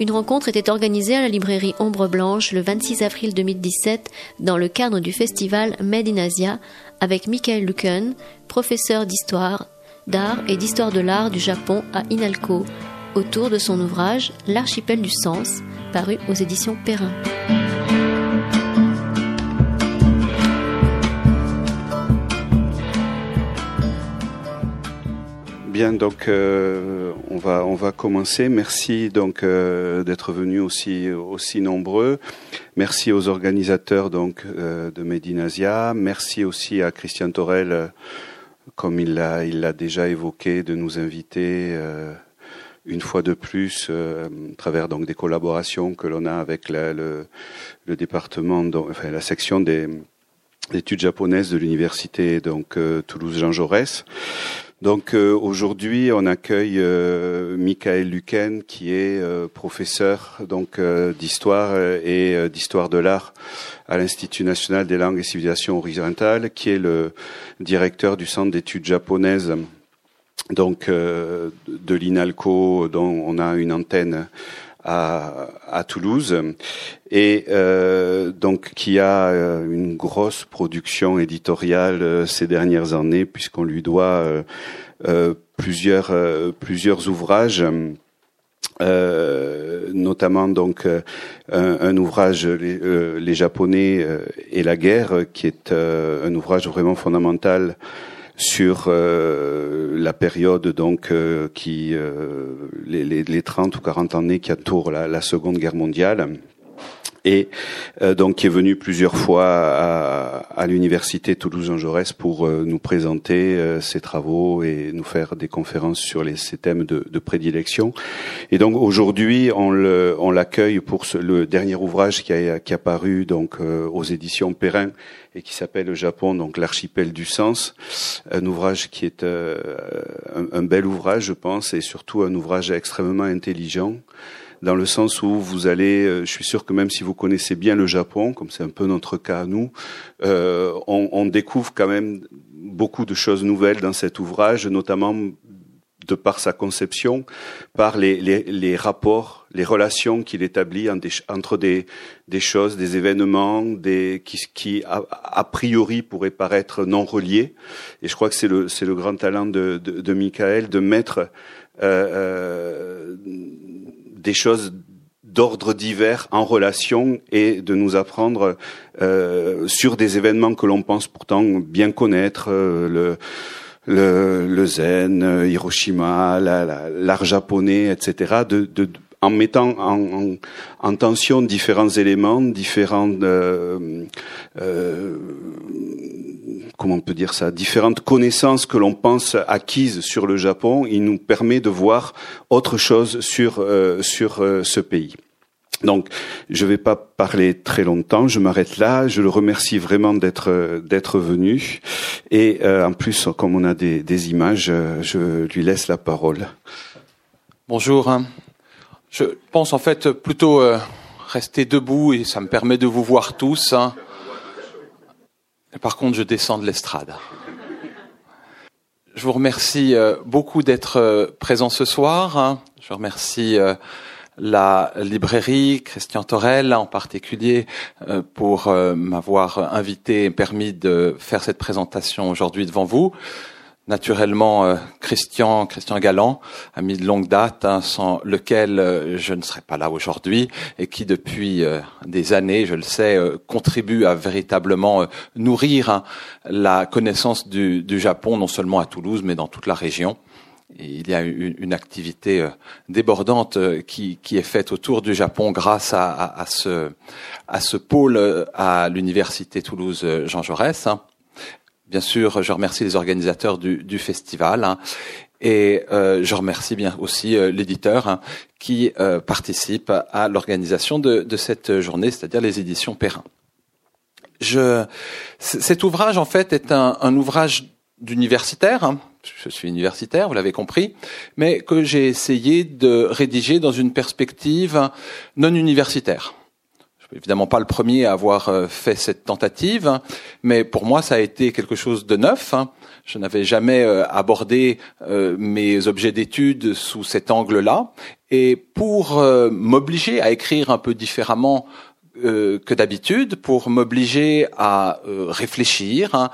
Une rencontre était organisée à la librairie Ombre Blanche le 26 avril 2017 dans le cadre du festival Made in Asia avec Michael Luken, professeur d'histoire, d'art et d'histoire de l'art du Japon à Inalco, autour de son ouvrage L'archipel du sens, paru aux éditions Perrin. Bien, donc euh, on va commencer. Merci donc euh, d'être venus aussi aussi nombreux. Merci aux organisateurs donc euh, de Medinasia. Merci aussi à Christian Torel, comme il l'a il l'a déjà évoqué, de nous inviter une fois de plus à travers donc des collaborations que l'on a avec le, le département, enfin la section des études japonaises de l'université donc Toulouse Jean Jaurès. Donc euh, aujourd'hui, on accueille euh, Michael Luken, qui est euh, professeur donc d'histoire et d'histoire de l'art à l'Institut national des langues et civilisations orientales, qui est le directeur du centre d'études japonaises donc de l'INALCO, dont on a une antenne à, à Toulouse et euh, donc qui a euh, une grosse production éditoriale euh, ces dernières années puisqu'on lui doit euh, plusieurs plusieurs ouvrages. notamment donc un, ouvrage les, les Japonais et la guerre qui est un ouvrage vraiment fondamental sur euh, la période donc euh, qui euh, les, les, les, 30 ou 40 années qui entourent la, la Seconde Guerre mondiale et euh, donc qui est venu plusieurs fois à, à l'université Toulouse-Jean Jaurès pour euh, nous présenter euh, ses travaux et nous faire des conférences sur les, ces thèmes de, de prédilection. Et donc aujourd'hui, on l'accueille pour ce, le dernier ouvrage qui a, qui a paru donc aux éditions Perrin et qui s'appelle le Japon, donc l'archipel du sens, un ouvrage qui est un, un bel ouvrage, je pense, et surtout un ouvrage extrêmement intelligent dans le sens où vous allez, euh, je suis sûr que même si vous connaissez bien le Japon, comme c'est un peu notre cas à nous, euh, on, on, découvre quand même beaucoup de choses nouvelles dans cet ouvrage, notamment de par sa conception, par les, les, les rapports, les relations qu'il établit entre des, des, choses, des événements, des, qui, qui a, priori pourraient paraître non reliés. Et je crois que c'est le, le grand talent de, de, de Michael de mettre euh, euh, des choses d'ordre divers en relation et de nous apprendre euh, sur des événements que l'on pense pourtant bien connaître, euh, le, le, zen, euh, Hiroshima, l'art japonais, etc. En mettant en, en, en, tension différents éléments, différents euh, euh, comment on peut dire ça, différentes connaissances que l'on pense acquises sur le Japon, il nous permet de voir autre chose sur euh, sur ce pays. Donc, je ne vais pas parler très longtemps. Je m'arrête là. Je le remercie vraiment d'être d'être venu. Et euh, en plus, comme on a des, des images, euh, je lui laisse la parole. Bonjour. Je pense en fait plutôt euh, rester debout et ça me permet de vous voir tous. Hein. Par contre, je descends de l'estrade. Je vous remercie euh, beaucoup d'être euh, présent ce soir. Hein. Je remercie la librairie, Christian Torel en particulier, pour m'avoir invité et permis de faire cette présentation aujourd'hui devant vous naturellement euh, Christian, Christian Galland, ami de longue date, hein, sans lequel euh, je ne serais pas là aujourd'hui, et qui depuis euh, des années, je le sais, contribue à véritablement nourrir hein, la connaissance du, Japon, non seulement à Toulouse, mais dans toute la région. Il y a une, une activité débordante qui, qui, est faite autour du Japon grâce à, à, à ce, à ce pôle à l'université Toulouse Jean Jaurès. Hein. Bien sûr, je remercie les organisateurs du, du festival hein, et euh, je remercie bien aussi euh, l'éditeur hein, qui euh, participe à l'organisation de, de, cette journée, c'est-à-dire les éditions Perrin. Je, cet ouvrage, en fait, est un, un ouvrage d'universitaire. Je suis universitaire, vous l'avez compris, mais que j'ai essayé de rédiger dans une perspective non universitaire évidemment pas le premier à avoir euh, fait cette tentative, mais pour moi ça a été quelque chose de neuf, hein, Je n'avais jamais abordé mes objets d'étude sous cet angle-là. Et pour m'obliger à écrire un peu différemment que d'habitude, pour m'obliger à réfléchir, hein,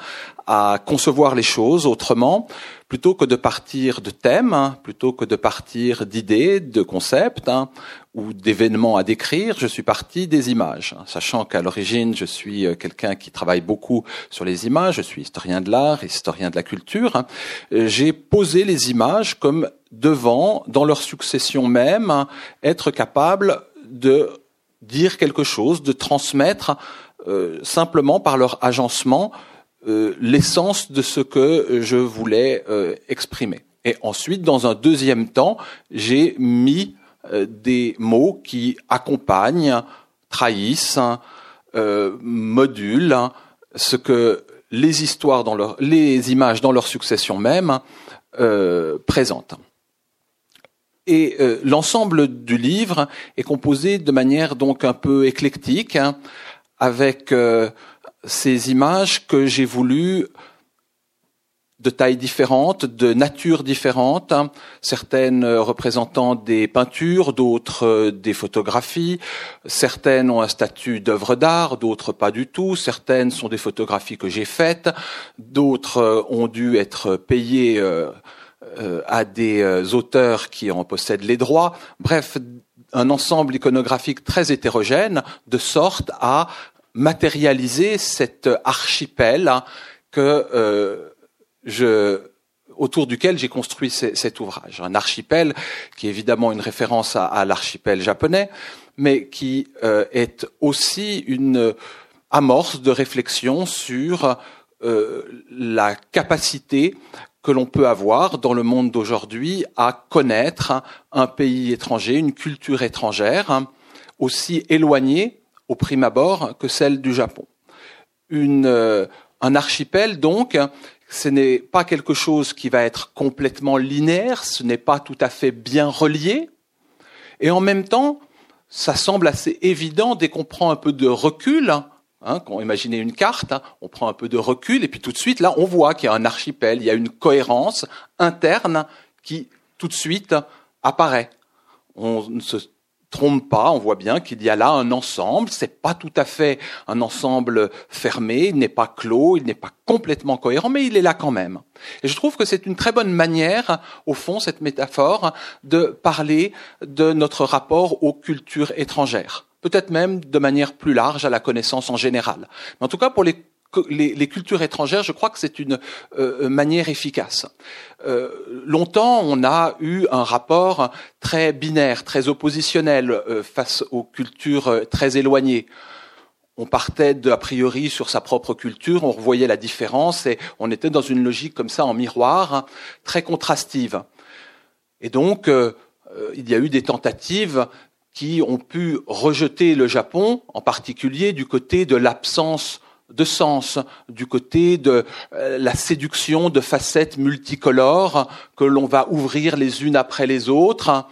à concevoir les choses autrement, plutôt que de partir de thèmes, hein, plutôt que de partir d'idées, de concepts hein, ou d'événements à décrire, je suis parti des images, hein, sachant qu'à l'origine je suis euh, quelqu'un qui travaille beaucoup sur les images, je suis historien de l'art, historien de la culture. Euh, j'ai posé les images comme devant, dans leur succession même, être capable de dire quelque chose, de transmettre euh, simplement par leur agencement euh, l'essence de ce que je voulais euh, exprimer. Et ensuite, dans un deuxième temps, j'ai mis euh, des mots qui accompagnent, trahissent, modulent ce que les histoires dans leur, les images dans leur succession même présentent. Et l'ensemble du livre est composé de manière donc un peu éclectique, hein, avec ces images que j'ai voulu de tailles différentes, de natures différentes, certaines représentant des peintures, d'autres euh, des photographies, certaines ont un statut d'œuvre d'art, d'autres pas du tout, certaines sont des photographies que j'ai faites, d'autres euh, ont dû être payées euh, à des auteurs qui en possèdent les droits. Bref, un ensemble iconographique très hétérogène, de sorte à matérialiser cet archipel que euh, je autour duquel j'ai construit cet ouvrage. Un archipel qui est évidemment une référence à, l'archipel japonais, mais qui euh, est aussi une amorce de réflexion sur euh, la capacité que l'on peut avoir dans le monde d'aujourd'hui à connaître un pays étranger, une culture étrangère, aussi éloignée au prime abord que celle du Japon. Une, euh, un archipel, donc, ce n'est pas quelque chose qui va être complètement linéaire, ce n'est pas tout à fait bien relié, et en même temps, ça semble assez évident dès qu'on prend un peu de recul, hein, une carte, hein, on prend un peu de recul, et puis tout de suite, là, on voit qu'il y a un archipel, il y a une cohérence interne qui, tout de suite, apparaît. On ne se trompe pas, on voit bien qu'il y a là un ensemble, c'est pas tout à fait un ensemble fermé, il n'est pas clos, il n'est pas complètement cohérent, mais il est là quand même. Et je trouve que c'est une très bonne manière, au fond, cette métaphore, de parler de notre rapport aux cultures étrangères. Peut-être même de manière plus large à la connaissance en général. Mais en tout cas, pour les les, cultures étrangères, je crois que c'est une euh, euh, manière efficace. Euh, longtemps, on a eu un rapport très binaire, très oppositionnel face aux cultures très éloignées. On partait de, a priori sur sa propre culture, on revoyait la différence et on était dans une logique comme ça en miroir, très contrastive. Et donc, il y a eu des tentatives qui ont pu rejeter le Japon, en particulier du côté de l'absence de sens, du côté de euh, la séduction de facettes multicolores que l'on va ouvrir les unes après les autres,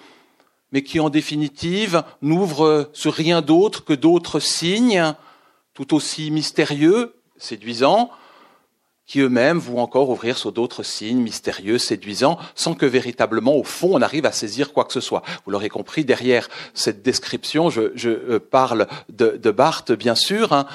mais qui en définitive n'ouvrent sur rien d'autre que d'autres signes tout aussi mystérieux, séduisants, qui eux-mêmes vont encore ouvrir sur d'autres signes mystérieux, séduisants, sans que véritablement, au fond, on arrive à saisir quoi que ce soit. Vous l'aurez compris, derrière cette description, je, je euh, parle de, de, Barthes, bien sûr, hein,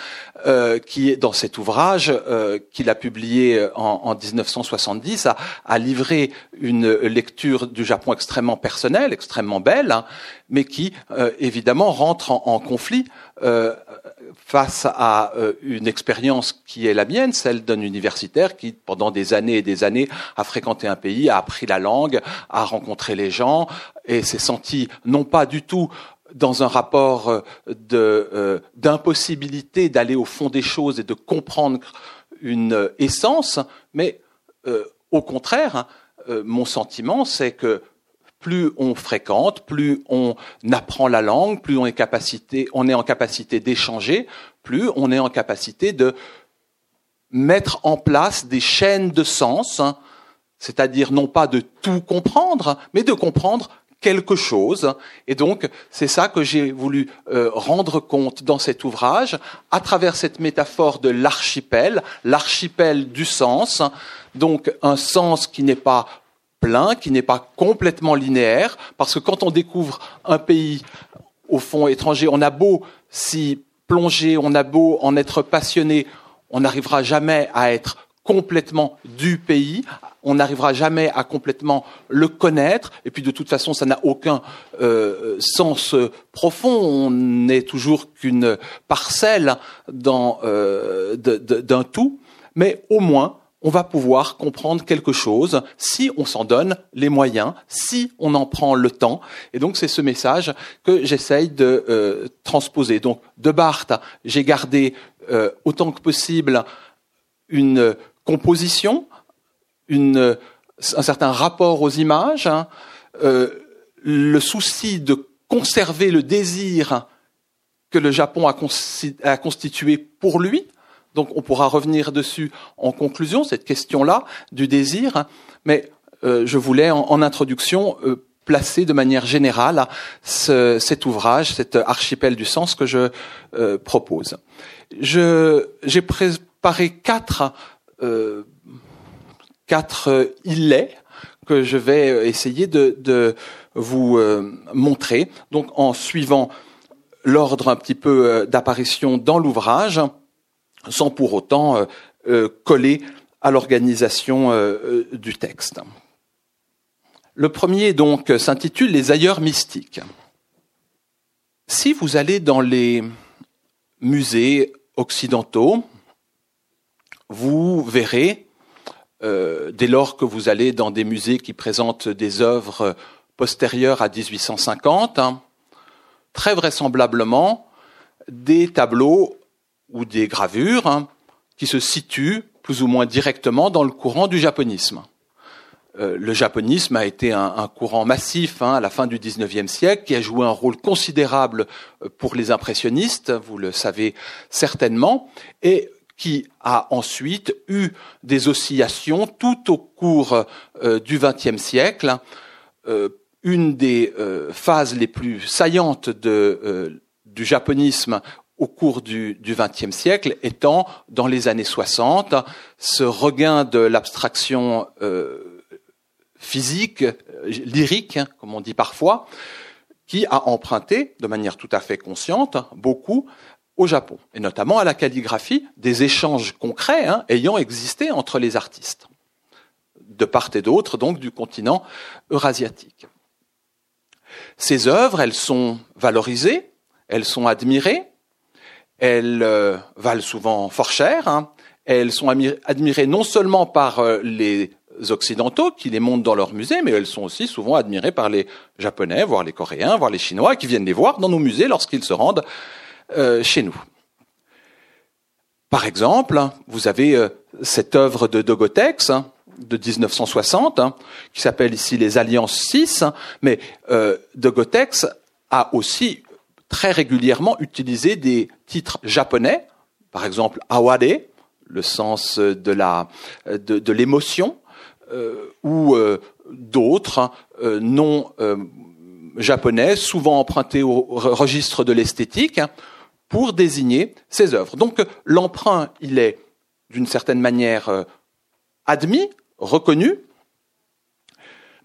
euh, qui dans cet ouvrage euh, qu'il a publié en, en 1970, a, a, livré une lecture du Japon extrêmement personnelle, extrêmement belle, hein, mais qui, euh, évidemment, rentre en, en conflit euh, face à euh, une expérience qui est la mienne, celle d'un universitaire qui, pendant des années et des années, a fréquenté un pays, a appris la langue, a rencontré les gens et s'est senti non pas du tout dans un rapport euh, euh, d'impossibilité d'aller au fond des choses et de comprendre une essence, mais au contraire, mon sentiment, c'est que plus on fréquente, plus on apprend la langue, plus on est, capacité, on est en capacité d'échanger, plus on est en capacité de mettre en place des chaînes de sens, hein, c'est-à-dire non pas de tout comprendre, mais de comprendre quelque chose. Et donc, c'est ça que j'ai voulu euh, rendre compte dans cet ouvrage, à travers cette métaphore de l'archipel, l'archipel du sens, donc un sens qui n'est pas plein, qui n'est pas complètement linéaire, parce que quand on découvre un pays au fond étranger, on a beau s'y plonger, on a beau en être passionné, on n'arrivera jamais à être complètement du pays, on n'arrivera jamais à complètement le connaître, et puis de toute façon, ça n'a aucun euh, sens profond, on n'est toujours qu'une parcelle euh, d'un tout, mais au moins, on va pouvoir comprendre quelque chose si on s'en donne les moyens, si on en prend le temps. Et donc c'est ce message que j'essaye de euh, transposer. Donc de Barthes, j'ai gardé euh, autant que possible une composition, une, un certain rapport aux images, hein, euh, le souci de conserver le désir que le Japon a, a constitué pour lui, donc on pourra revenir dessus en conclusion, cette question-là du désir, mais euh, je voulais en, introduction euh, placer de manière générale cet ouvrage, cet archipel du sens que je euh, propose. J'ai préparé quatre, quatre îlets que je vais essayer de, de vous montrer, donc en suivant l'ordre un petit peu d'apparition dans l'ouvrage sans pour autant euh, euh, coller à l'organisation euh, du texte. Le premier donc s'intitule Les ailleurs mystiques. Si vous allez dans les musées occidentaux, vous verrez, dès lors que vous allez dans des musées qui présentent des œuvres postérieures à 1850, hein, très vraisemblablement des tableaux ou des gravures hein, qui se situent plus ou moins directement dans le courant du japonisme. Euh, le japonisme a été un, courant massif hein, à la fin du XIXe siècle qui a joué un rôle considérable euh, pour les impressionnistes, vous le savez certainement, et qui a ensuite eu des oscillations tout au cours euh, du XXe siècle. Euh, une des euh, phases les plus saillantes de, du japonisme au cours du XXe siècle étant, dans les années 60, ce regain de l'abstraction euh, physique, euh, lyrique, hein, comme on dit parfois, qui a emprunté, de manière tout à fait consciente, beaucoup au Japon, et notamment à la calligraphie, des échanges concrets hein, ayant existé entre les artistes, de part et d'autre, donc du continent eurasiatique. Ces œuvres, elles sont valorisées, elles sont admirées, elles euh, valent souvent fort cher. Hein. Elles sont admirées non seulement par euh, les occidentaux qui les montent dans leurs musées, mais elles sont aussi souvent admirées par les japonais, voire les coréens, voire les chinois, qui viennent les voir dans nos musées lorsqu'ils se rendent euh, chez nous. Par exemple, vous avez cette œuvre de Dogotex hein, de 1960, hein, qui s'appelle ici les Alliances 6, mais Dogotex a aussi très régulièrement utilisé des titres japonais, par exemple awade, le sens de la de, l'émotion, euh, ou euh, d'autres euh, noms japonais, souvent empruntés au registre de l'esthétique, pour désigner ces œuvres. Donc l'emprunt, il est d'une certaine manière admis, reconnu,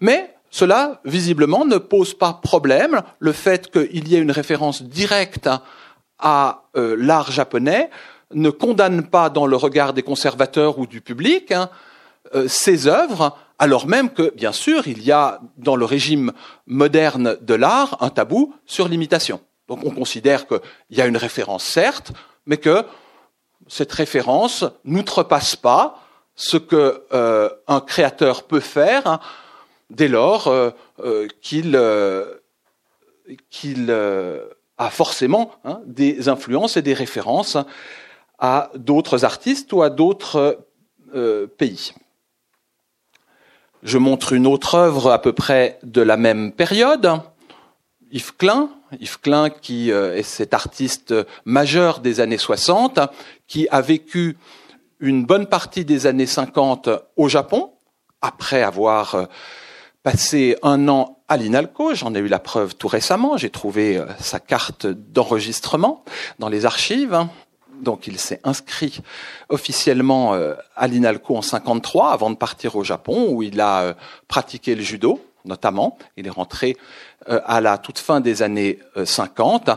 mais cela, visiblement, ne pose pas problème. Le fait qu'il y ait une référence directe à euh, l'art japonais ne condamne pas dans le regard des conservateurs ou du public hein, euh, ces œuvres, alors même que, bien sûr, il y a dans le régime moderne de l'art un tabou sur l'imitation. Donc on considère qu'il y a une référence, certes, mais que cette référence n'outrepasse pas ce que euh, un créateur peut faire hein, dès lors euh, euh, qu'il euh, a forcément hein, des influences et des références à d'autres artistes ou à d'autres pays. Je montre une autre œuvre à peu près de la même période, Yves Klein, Yves Klein qui est cet artiste majeur des années 60, qui a vécu une bonne partie des années 50 au Japon, après avoir passé un an à l'INALCO, j'en ai eu la preuve tout récemment, j'ai trouvé euh, sa carte d'enregistrement dans les archives. Donc il s'est inscrit officiellement euh, à l'INALCO en 53 avant de partir au Japon où il a euh, pratiqué le judo notamment. Il est rentré à la toute fin des années 50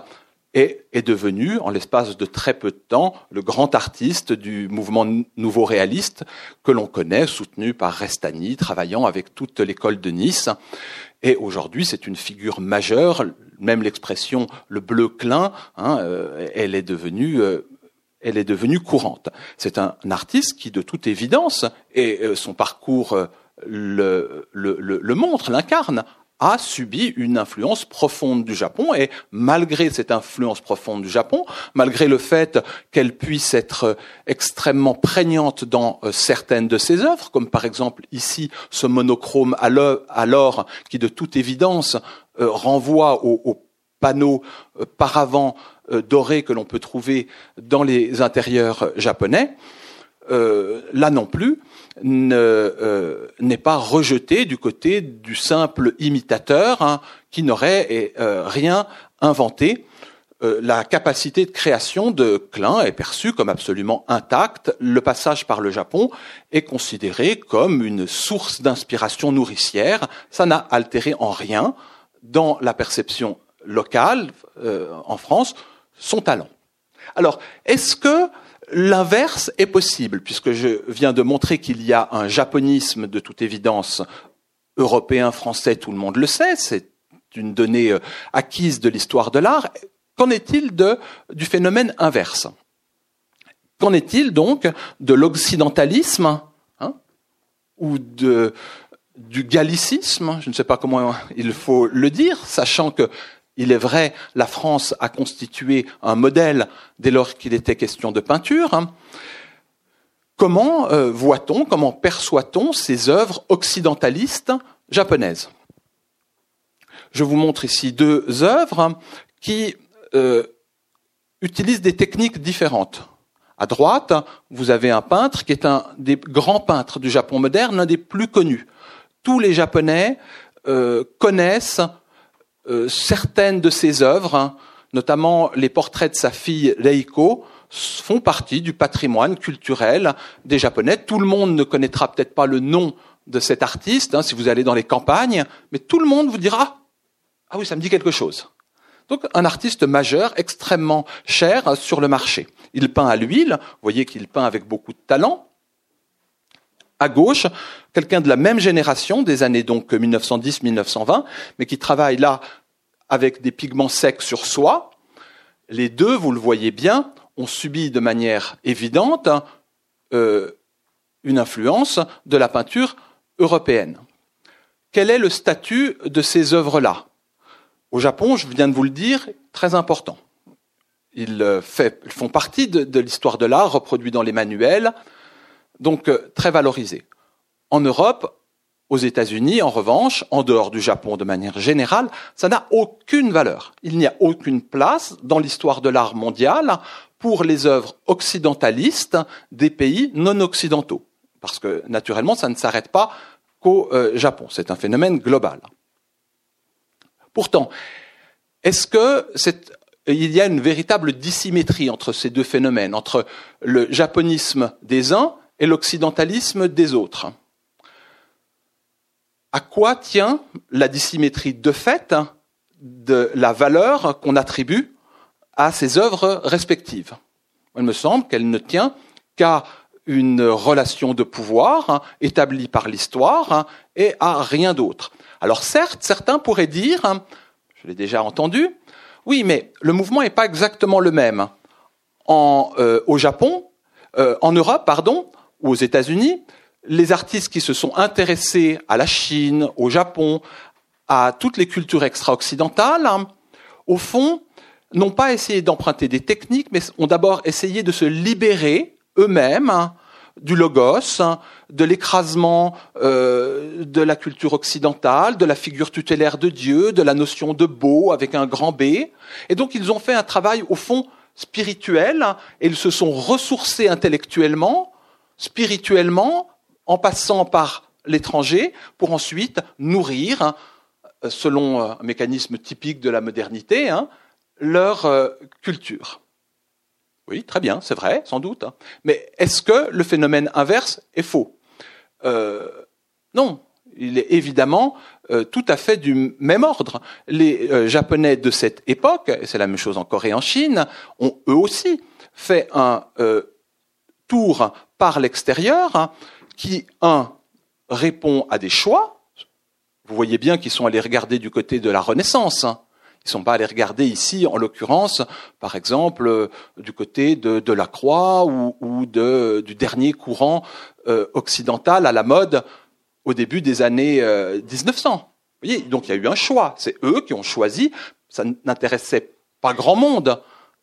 et est devenu, en l'espace de très peu de temps, le grand artiste du mouvement nouveau réaliste que l'on connaît, soutenu par Restani, travaillant avec toute l'école de Nice. Et aujourd'hui, c'est une figure majeure, même l'expression le bleu clin, hein, euh, elle est devenue euh, elle est devenue courante. C'est un, artiste qui, de toute évidence, et euh, son parcours le, le, le montre, l'incarne, a subi une influence profonde du Japon et malgré cette influence profonde du Japon, malgré le fait qu'elle puisse être extrêmement prégnante dans euh, certaines de ses œuvres, comme par exemple ici ce monochrome à l'or qui de toute évidence euh, renvoie au, panneau euh, paravent doré que l'on peut trouver dans les intérieurs japonais, là non plus, euh, n'est pas rejeté du côté du simple imitateur hein, qui n'aurait euh, rien inventé. Euh, la capacité de création de Klein est perçue comme absolument intacte. Le passage par le Japon est considéré comme une source d'inspiration nourricière. Ça n'a altéré en rien dans la perception locale en France son talent. Alors, est-ce que L'inverse est possible, puisque je viens de montrer qu'il y a un japonisme de toute évidence européen, français, tout le monde le sait, c'est une donnée euh, acquise de l'histoire de l'art. Qu'en est-il du phénomène inverse? Qu'en est-il donc de l'occidentalisme hein, ou de, du gallicisme? Je ne sais pas comment il faut le dire, sachant que il est vrai, la France a constitué un modèle dès lors qu'il était question de peinture. Comment euh, voit-on, comment perçoit-on ces œuvres occidentalistes japonaises? Je vous montre ici deux œuvres qui euh, utilisent des techniques différentes. À droite, vous avez un peintre qui est un des grands peintres du Japon moderne, l'un des plus connus. Tous les Japonais euh, connaissent euh, certaines de ses œuvres, hein, notamment les portraits de sa fille Reiko, font partie du patrimoine culturel des Japonais. Tout le monde ne connaîtra peut-être pas le nom de cet artiste hein, si vous allez dans les campagnes, mais tout le monde vous dira ah oui, ça me dit quelque chose. Donc un artiste majeur, extrêmement cher sur le marché. Il peint à l'huile, vous voyez qu'il peint avec beaucoup de talent. À gauche, quelqu'un de la même génération, des années donc 1910-1920, mais qui travaille là avec des pigments secs sur soie. Les deux, vous le voyez bien, ont subi de manière évidente euh, une influence de la peinture européenne. Quel est le statut de ces œuvres-là? Au Japon, je viens de vous le dire, très important. Ils, euh, font partie de, l'histoire de l'art, reproduit dans les manuels, donc euh, très valorisés. En Europe, aux États-Unis, en revanche, en dehors du Japon de manière générale, ça n'a aucune valeur. Il n'y a aucune place dans l'histoire de l'art mondial pour les œuvres occidentalistes des pays non occidentaux. Parce que, naturellement, ça ne s'arrête pas qu'au euh, Japon. C'est un phénomène global. Pourtant, est-ce que il y a une véritable dissymétrie entre ces deux phénomènes, entre le japonisme des uns et l'occidentalisme des autres à quoi tient la dissymétrie de fait de la valeur qu'on attribue à ces œuvres respectives? Il me semble qu'elle ne tient qu'à une relation de pouvoir établie par l'histoire et à rien d'autre. Alors certes, certains pourraient dire, je l'ai déjà entendu, oui, mais le mouvement n'est pas exactement le même. En, euh, au Japon, euh, en Europe, pardon, ou aux États-Unis, les artistes qui se sont intéressés à la Chine, au Japon, à toutes les cultures extra-occidentales, hein, au fond, n'ont pas essayé d'emprunter des techniques, mais ont d'abord essayé de se libérer eux-mêmes hein, du logos, hein, de l'écrasement euh, de la culture occidentale, de la figure tutélaire de Dieu, de la notion de beau avec un grand B. Et donc ils ont fait un travail au fond spirituel, et ils se sont ressourcés intellectuellement, spirituellement, en passant par l'étranger pour ensuite nourrir selon un mécanisme typique de la modernité, hein, leur culture. Oui, très bien, c'est vrai, sans doute. Hein. Mais est-ce que le phénomène inverse est faux? Non, il est évidemment tout à fait du même ordre. Les Japonais de cette époque, et c'est la même chose en Corée et en Chine, ont eux aussi fait un tour par l'extérieur qui, un, répond à des choix. Vous voyez bien qu'ils sont allés regarder du côté de la Renaissance. Ils ne sont pas allés regarder ici, en l'occurrence, par exemple, euh, du côté de, la Croix ou, du dernier courant euh, occidental à la mode au début des années 1900. Euh, Vous voyez, donc il y a eu un choix. C'est eux qui ont choisi. Ça n'intéressait pas grand monde.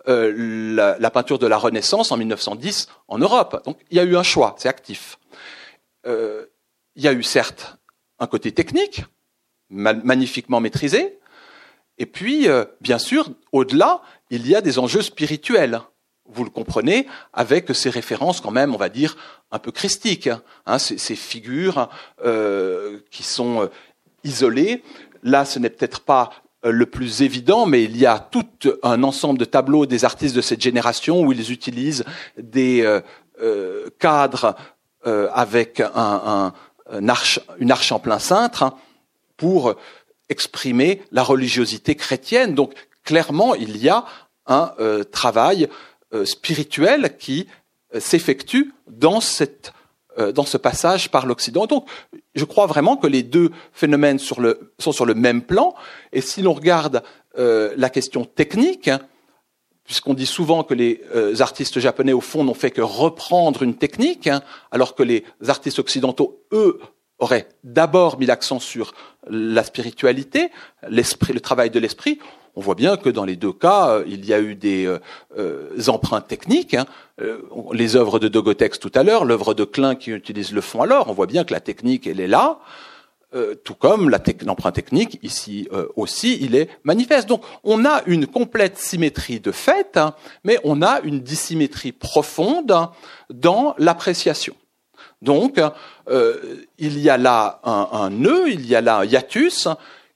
Euh, la, peinture de la Renaissance en 1910 en Europe. Donc il y a eu un choix, c'est actif. Euh, il y a eu certes un côté technique, magnifiquement maîtrisé, et puis euh, bien sûr, au-delà, il y a des enjeux spirituels. Vous le comprenez avec ces références quand même, on va dire, un peu christiques, hein, ces, figures qui sont isolées. Là, ce n'est peut-être pas euh, le plus évident, mais il y a tout un ensemble de tableaux des artistes de cette génération où ils utilisent des euh, euh, cadres avec une arche en plein cintre pour exprimer la religiosité chrétienne. Donc clairement, il y a un travail spirituel qui s'effectue dans cette euh, dans ce passage par l'Occident. Donc, je crois vraiment que les deux phénomènes sur le, sont sur le même plan. Et si l'on regarde euh, la question technique, puisqu'on dit souvent que les euh, artistes japonais, au fond, n'ont fait que reprendre une technique, hein, alors que les artistes occidentaux, eux, auraient d'abord mis l'accent sur la spiritualité, l'esprit, le travail de l'esprit on voit bien que dans les deux cas, euh, il y a eu des euh, euh, empreintes techniques. Hein. les œuvres de Dogotex tout à l'heure, l'œuvre de Klein qui utilise le fond alors, on voit bien que la technique, elle est là. tout comme l'empreinte technique, ici aussi, il est manifeste. Donc on a une complète symétrie de fait, hein, mais on a une dissymétrie profonde dans l'appréciation. Donc il y a là un, un, nœud, il y a là un hiatus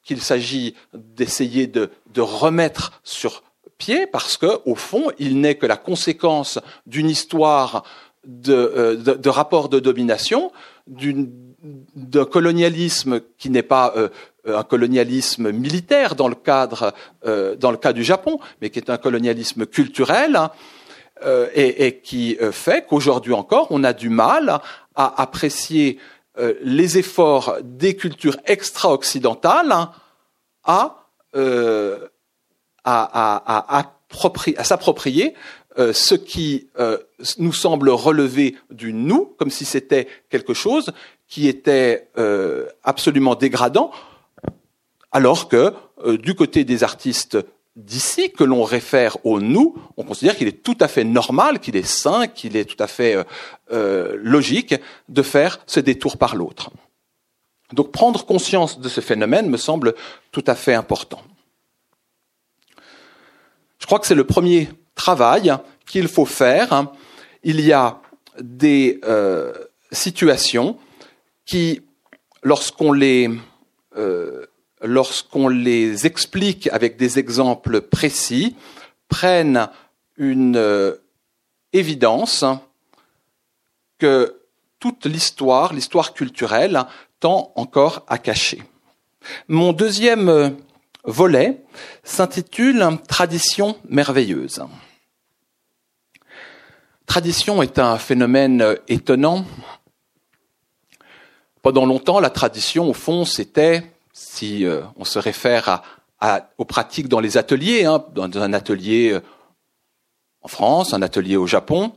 qu'il s'agit d'essayer de, remettre sur pied parce que, au fond, il n'est que la conséquence d'une histoire de, euh, de, rapport de domination, d'un colonialisme qui n'est pas euh, un colonialisme militaire dans le cadre euh, cas du Japon, mais qui est un colonialisme culturel hein, et, qui fait qu'aujourd'hui encore, on a du mal à apprécier euh, les efforts des cultures extra-occidentales euh, à, s'approprier euh, ce qui nous semble relever du nous, comme si c'était quelque chose qui était absolument dégradant, alors que du côté des artistes d'ici que l'on réfère au nous, on considère qu'il est tout à fait normal, qu'il est sain, qu'il est tout à fait euh, euh, logique de faire ce détour par l'autre. Donc prendre conscience de ce phénomène me semble tout à fait important. Je crois que c'est le premier travail qu'il faut faire. Il y a des euh, situations qui, lorsqu'on les lorsqu'on les explique avec des exemples précis, prennent une euh, évidence que toute l'histoire, l'histoire culturelle, tend encore à cacher. Mon deuxième euh, volet s'intitule Tradition merveilleuse. Tradition est un phénomène étonnant. Pendant longtemps, la tradition, au fond, c'était si euh, on se réfère aux pratiques dans les ateliers, hein, dans un atelier euh, en France, un atelier au Japon,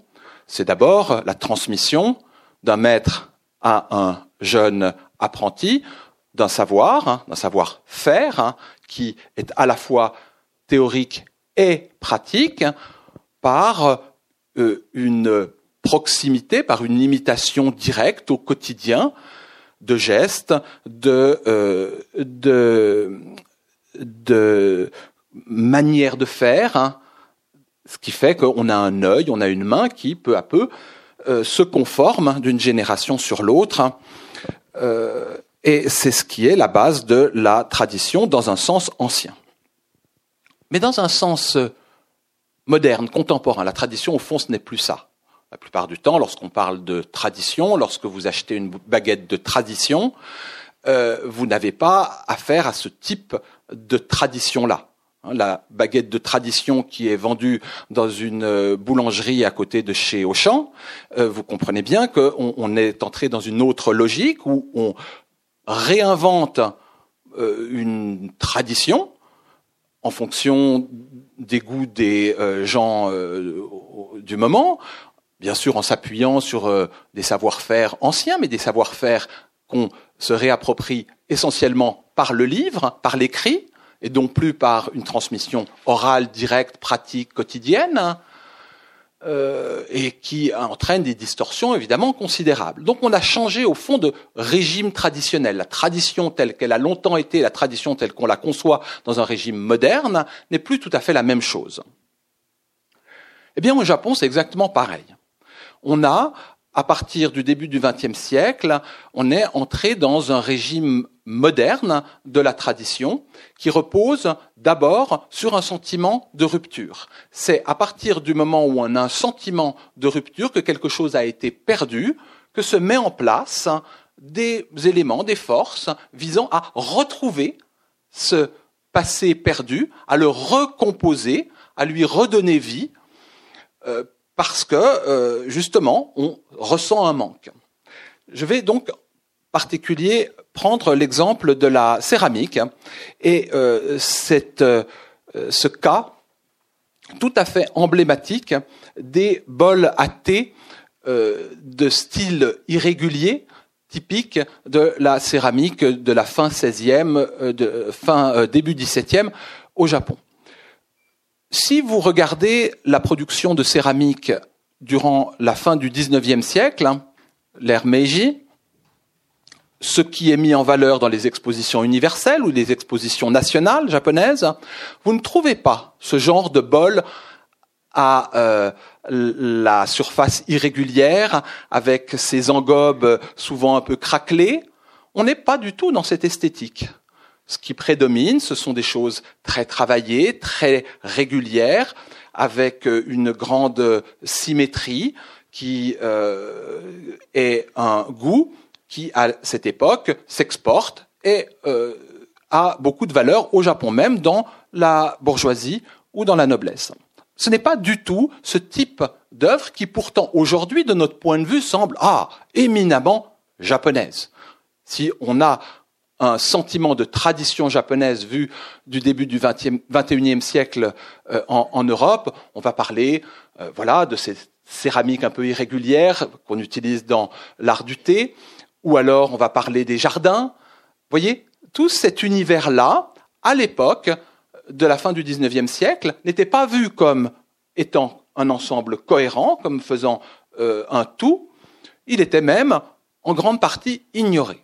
c'est d'abord la transmission d'un maître à un jeune apprenti d'un savoir, hein, d'un savoir-faire, hein, qui est à la fois théorique et pratique, par euh, une proximité, par une imitation directe au quotidien de gestes, de, euh, de, manières de faire, hein. ce qui fait qu'on a un œil, on a une main qui, peu à peu, euh, se conforme d'une génération sur l'autre. Euh, Et c'est ce qui est la base de la tradition dans un sens ancien. Mais dans un sens moderne, contemporain, la tradition, au fond, ce n'est plus ça. La plupart du temps, lorsqu'on parle de tradition, lorsque vous achetez une baguette de tradition, euh, vous n'avez pas affaire à ce type de tradition-là. Hein, la baguette de tradition qui est vendue dans une euh, boulangerie à côté de chez Auchan, euh, vous comprenez bien qu'on on est entré dans une autre logique où on réinvente une tradition en fonction des goûts des gens du moment, bien sûr en s'appuyant sur euh, des savoir-faire anciens, mais des savoir-faire qu'on se réapproprie essentiellement par le livre, par l'écrit, et non plus par une transmission orale, directe, pratique, quotidienne, euh, et qui entraîne des distorsions évidemment considérables. Donc on a changé au fond de régime traditionnel. La tradition telle qu'elle a longtemps été, la tradition telle qu'on la conçoit dans un régime moderne, n'est plus tout à fait la même chose. Eh bien au Japon c'est exactement pareil on a, à partir du début du XXe siècle, on est entré dans un régime moderne de la tradition qui repose d'abord sur un sentiment de rupture. C'est à partir du moment où on a un sentiment de rupture que quelque chose a été perdu, que se met en place des éléments, des forces visant à retrouver ce passé perdu, à le recomposer, à lui redonner vie, euh, parce que euh, justement on ressent un manque. Je vais donc particulier prendre l'exemple de la céramique et euh, cette, euh, ce cas tout à fait emblématique des bols à thé de style irrégulier typique de la céramique de la fin 16e, de, fin début 17e au Japon. Si vous regardez la production de céramique durant la fin du XIXe siècle, l'ère Meiji, ce qui est mis en valeur dans les expositions universelles ou les expositions nationales japonaises, vous ne trouvez pas ce genre de bol à euh, la surface irrégulière, avec ses engobes souvent un peu craquelées. On n'est pas du tout dans cette esthétique. Ce qui prédomine, ce sont des choses très travaillées, très régulières, avec euh, une grande symétrie qui euh, est un goût qui, à cette époque, s'exporte et euh, a beaucoup de valeur au Japon même, dans la bourgeoisie ou dans la noblesse. Ce n'est pas du tout ce type d'œuvre qui pourtant aujourd'hui, de notre point de vue, semble ah, éminemment japonaise. Si on a un sentiment de tradition japonaise vu du début du XXIe siècle euh, en, Europe. On va parler, euh, voilà, de ces céramiques un peu irrégulières qu'on utilise dans l'art du thé, ou alors on va parler des jardins. Vous voyez, tout cet univers-là, à l'époque de la fin du XIXe siècle, n'était pas vu comme étant un ensemble cohérent, comme faisant euh, un tout. Il était même en grande partie ignoré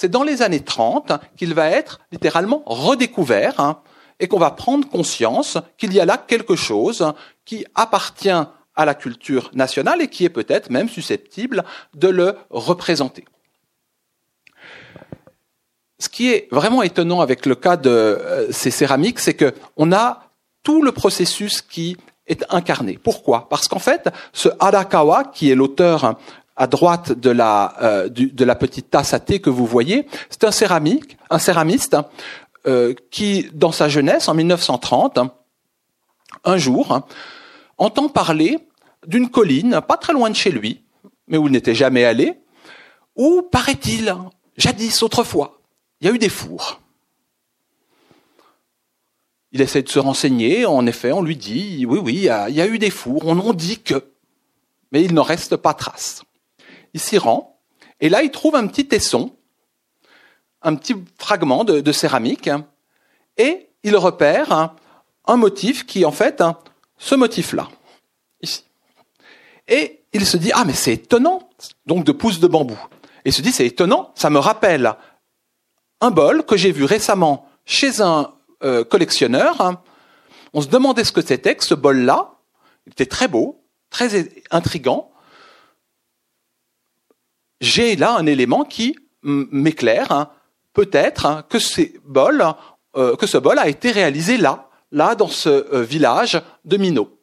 c'est dans les années 30 qu'il va être littéralement redécouvert hein, et qu'on va prendre conscience qu'il y a là quelque chose qui appartient à la culture nationale et qui est peut-être même susceptible de le représenter. Ce qui est vraiment étonnant avec le cas de euh, ces céramiques, c'est qu'on a tout le processus qui est incarné. Pourquoi? Parce qu'en fait, ce Arakawa, qui est l'auteur à droite de la, euh, de la petite tasse à thé que vous voyez, c'est un céramique, un céramiste euh, qui, dans sa jeunesse, en 1930, un jour, entend parler d'une colline pas très loin de chez lui, mais où il n'était jamais allé, où, paraît-il, jadis, autrefois, il y a eu des fours. Il essaie de se renseigner, en effet, on lui dit, oui, oui, il y a eu des fours, on en dit que, mais il n'en reste pas trace il s'y rend, et là il trouve un petit tesson, un petit fragment de, céramique, et il repère un, motif qui en fait ce motif-là, ici. Et il se dit, ah mais c'est étonnant, donc de pousses de bambou. Et il se dit, c'est étonnant, ça me rappelle un bol que j'ai vu récemment chez un euh, collectionneur. On se demandait ce que c'était que ce bol-là. Il était très beau, très intrigant j'ai là un élément qui m'éclaire hein, peut-être hein, euh, que ce bol a été réalisé là, là dans ce euh, village de Minot.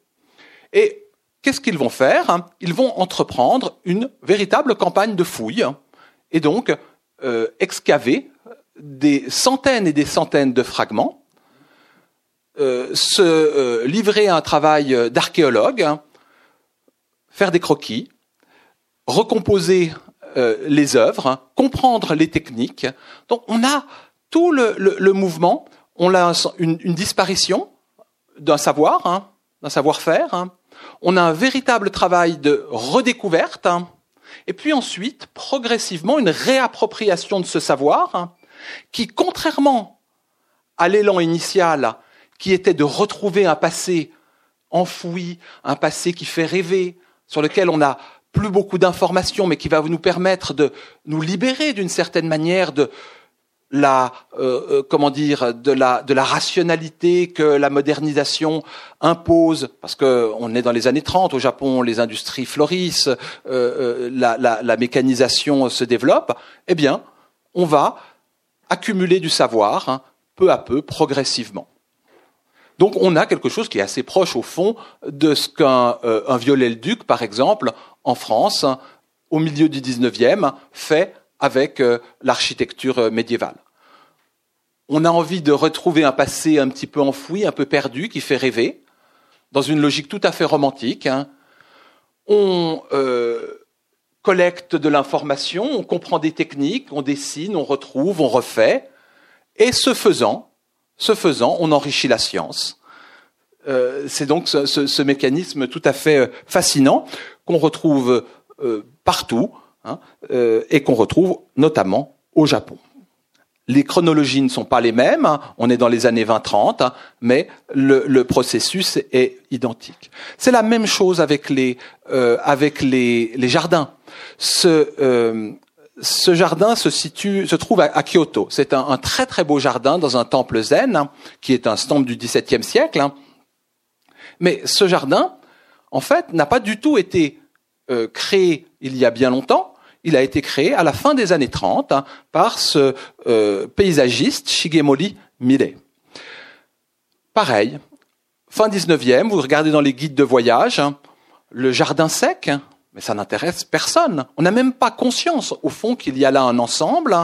Et qu'est-ce qu'ils vont faire hein? Ils vont entreprendre une véritable campagne de fouilles et donc euh, excaver des centaines et des centaines de fragments, se livrer à un travail d'archéologue, faire des croquis, recomposer les œuvres, comprendre les techniques. Donc on a tout le, mouvement, on a une, disparition d'un savoir, hein, d'un savoir-faire. Hein. On a un véritable travail de redécouverte. Hein. et puis ensuite, progressivement, une réappropriation de ce savoir qui, contrairement à l'élan initial, qui était de retrouver un passé enfoui, un passé qui fait rêver, sur lequel on n'a plus beaucoup d'informations, mais qui va nous permettre de nous libérer d'une certaine manière de, la euh, euh, comment dire de la de la rationalité que la modernisation impose. Parce que on est dans les années 30 au Japon les industries florissent euh, la, la, la, mécanisation se développe. Eh bien on va accumuler du savoir hein, peu à peu progressivement. Donc on a quelque chose qui est assez proche au fond de ce qu'un un Viollet-le-Duc par exemple en France au milieu du 19e fait avec euh, l'architecture euh, médiévale. On a envie de retrouver un passé un petit peu enfoui, un peu perdu, qui fait rêver, dans une logique tout à fait romantique. Hein. On euh, collecte de l'information, on comprend des techniques, on dessine, on retrouve, on refait, et ce faisant, ce faisant, on enrichit la science. c'est donc ce, mécanisme tout à fait fascinant qu'on retrouve partout Hein, euh, et qu'on retrouve notamment au Japon. Les chronologies ne sont pas les mêmes, hein. on est dans les années 20-30, hein, mais le, processus est identique. C'est la même chose avec les, euh, avec les, jardins. Ce, euh, ce jardin se situe, se trouve à, Kyoto. C'est un, très très beau jardin dans un temple zen, qui est un temple du XVIIe siècle. Mais ce jardin, en fait, n'a pas du tout été créé il y a bien longtemps il a été créé à la fin des années 30 hein, par ce euh, paysagiste Shigemori Mire. Pareil, fin 19e, vous regardez dans les guides de voyage, hein, le jardin sec, hein, mais ça n'intéresse personne. On n'a même pas conscience, au fond, qu'il y a là un ensemble.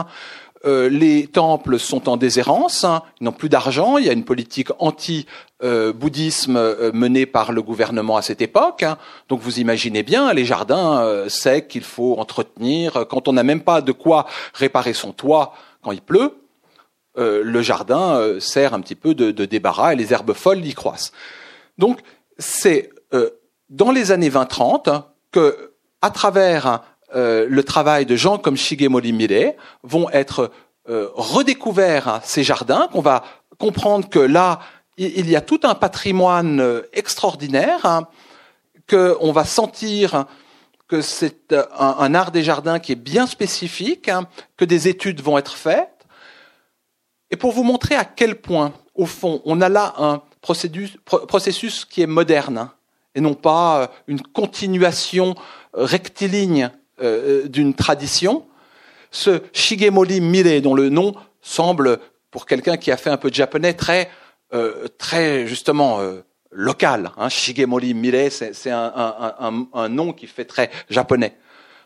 Euh, les temples sont en déshérence, hein. ils n'ont plus d'argent, il y a une politique anti-bouddhisme euh, menée par le gouvernement à cette époque. Hein. Donc vous imaginez bien les jardins euh, secs qu'il faut entretenir quand on n'a même pas de quoi réparer son toit quand il pleut. le jardin sert un petit peu de, de, débarras et les herbes folles y croissent. Donc c'est dans les années 20-30 que, à travers euh, le travail de gens comme Shigemori Mire vont être euh, redécouverts ces jardins, qu'on va comprendre que là, il y a tout un patrimoine euh, extraordinaire, hein, qu'on va sentir que c'est un, art des jardins qui est bien spécifique, hein, que des études vont être faites. Et pour vous montrer à quel point, au fond, on a là un processus, processus qui est moderne, hein, et non pas une continuation rectiligne euh, euh, d'une tradition, ce Shigemori Mire, dont le nom semble, pour quelqu'un qui a fait un peu de japonais, très, euh, très justement local. Hein. Shigemori Mire, c'est un, nom qui fait très japonais.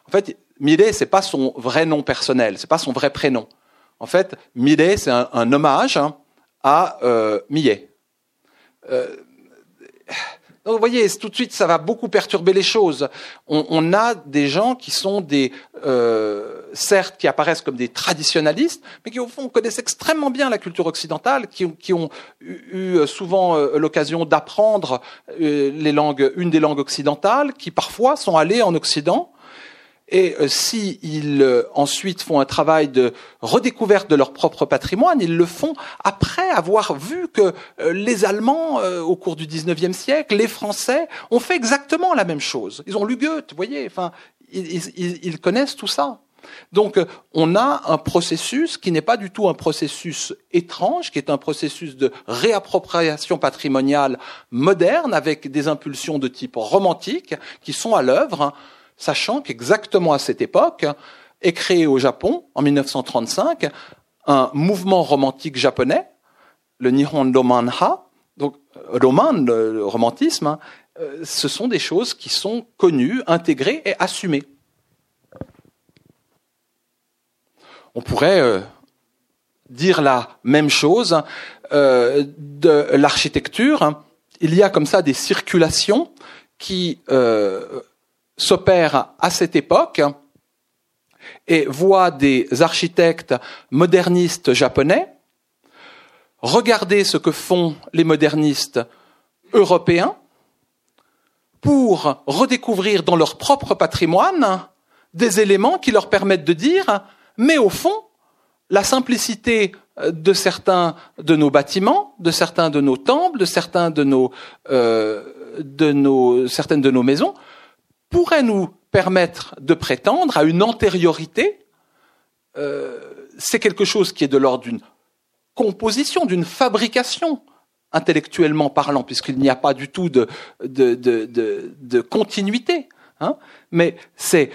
En fait, Mire, c'est pas son vrai nom personnel, c'est pas son vrai prénom. En fait, Mire, c'est un, hommage hein, à euh, Mie. Donc vous voyez, tout de suite, ça va beaucoup perturber les choses. On, a des gens qui sont des, euh, certes, qui apparaissent comme des traditionalistes, mais qui au fond connaissent extrêmement bien la culture occidentale, qui, ont eu, souvent euh, l'occasion d'apprendre euh, les langues, une des langues occidentales, qui parfois sont allés en Occident et euh, s'ils euh, ensuite font un travail de redécouverte de leur propre patrimoine, ils le font après avoir vu que euh, les Allemands, au cours du XIXe siècle, les Français, ont fait exactement la même chose. Ils ont lu Goethe, vous voyez, enfin, ils, connaissent tout ça. Donc on a un processus qui n'est pas du tout un processus étrange, qui est un processus de réappropriation patrimoniale moderne avec des impulsions de type romantique qui sont à l'œuvre sachant qu'exactement à cette époque est créé au Japon, en 1935, un mouvement romantique japonais, le Nihon Romanha, donc roman, le romantisme, hein, euh, ce sont des choses qui sont connues, intégrées et assumées. On pourrait euh, dire la même chose euh, de l'architecture. Il y a comme ça des circulations qui s'opèrent à cette époque et voient des architectes modernistes japonais regarder ce que font les modernistes européens pour redécouvrir dans leur propre patrimoine des éléments qui leur permettent de dire, mais au fond, la simplicité de certains de nos bâtiments, de certains de nos temples, de certains de nos, euh, de nos, certaines de nos maisons, pourrait nous permettre de prétendre à une antériorité. Euh, c'est quelque chose qui est de l'ordre d'une composition, d'une fabrication intellectuellement parlant, puisqu'il n'y a pas du tout de, de, de, continuité. Hein. Mais c'est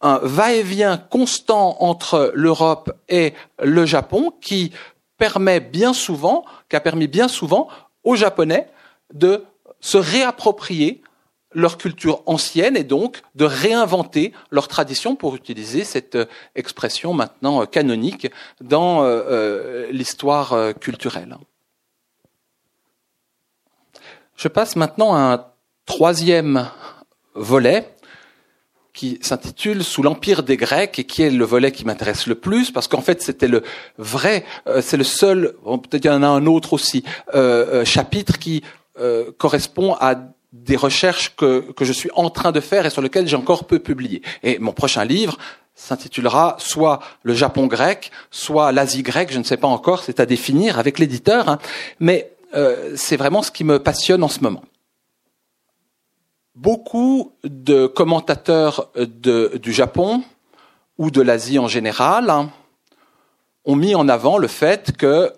un va-et-vient constant entre l'Europe et le Japon qui permet bien souvent, qui a permis bien souvent aux Japonais de se réapproprier leur culture ancienne et donc de réinventer leur tradition pour utiliser cette expression maintenant canonique dans euh, euh, l'histoire culturelle. Je passe maintenant à un troisième volet qui s'intitule Sous l'empire des Grecs et qui est le volet qui m'intéresse le plus parce qu'en fait c'était le vrai, euh, c'est le seul, peut-être il y en a un autre aussi, euh, euh, chapitre qui correspond à des recherches que, que je suis en train de faire et sur lesquelles j'ai encore peu publié. Et mon prochain livre s'intitulera soit le Japon grec, soit l'Asie grecque, je ne sais pas encore, c'est à définir avec l'éditeur, hein. mais euh, c'est vraiment ce qui me passionne en ce moment. Beaucoup de commentateurs du Japon ou de l'Asie en général hein, ont mis en avant le fait que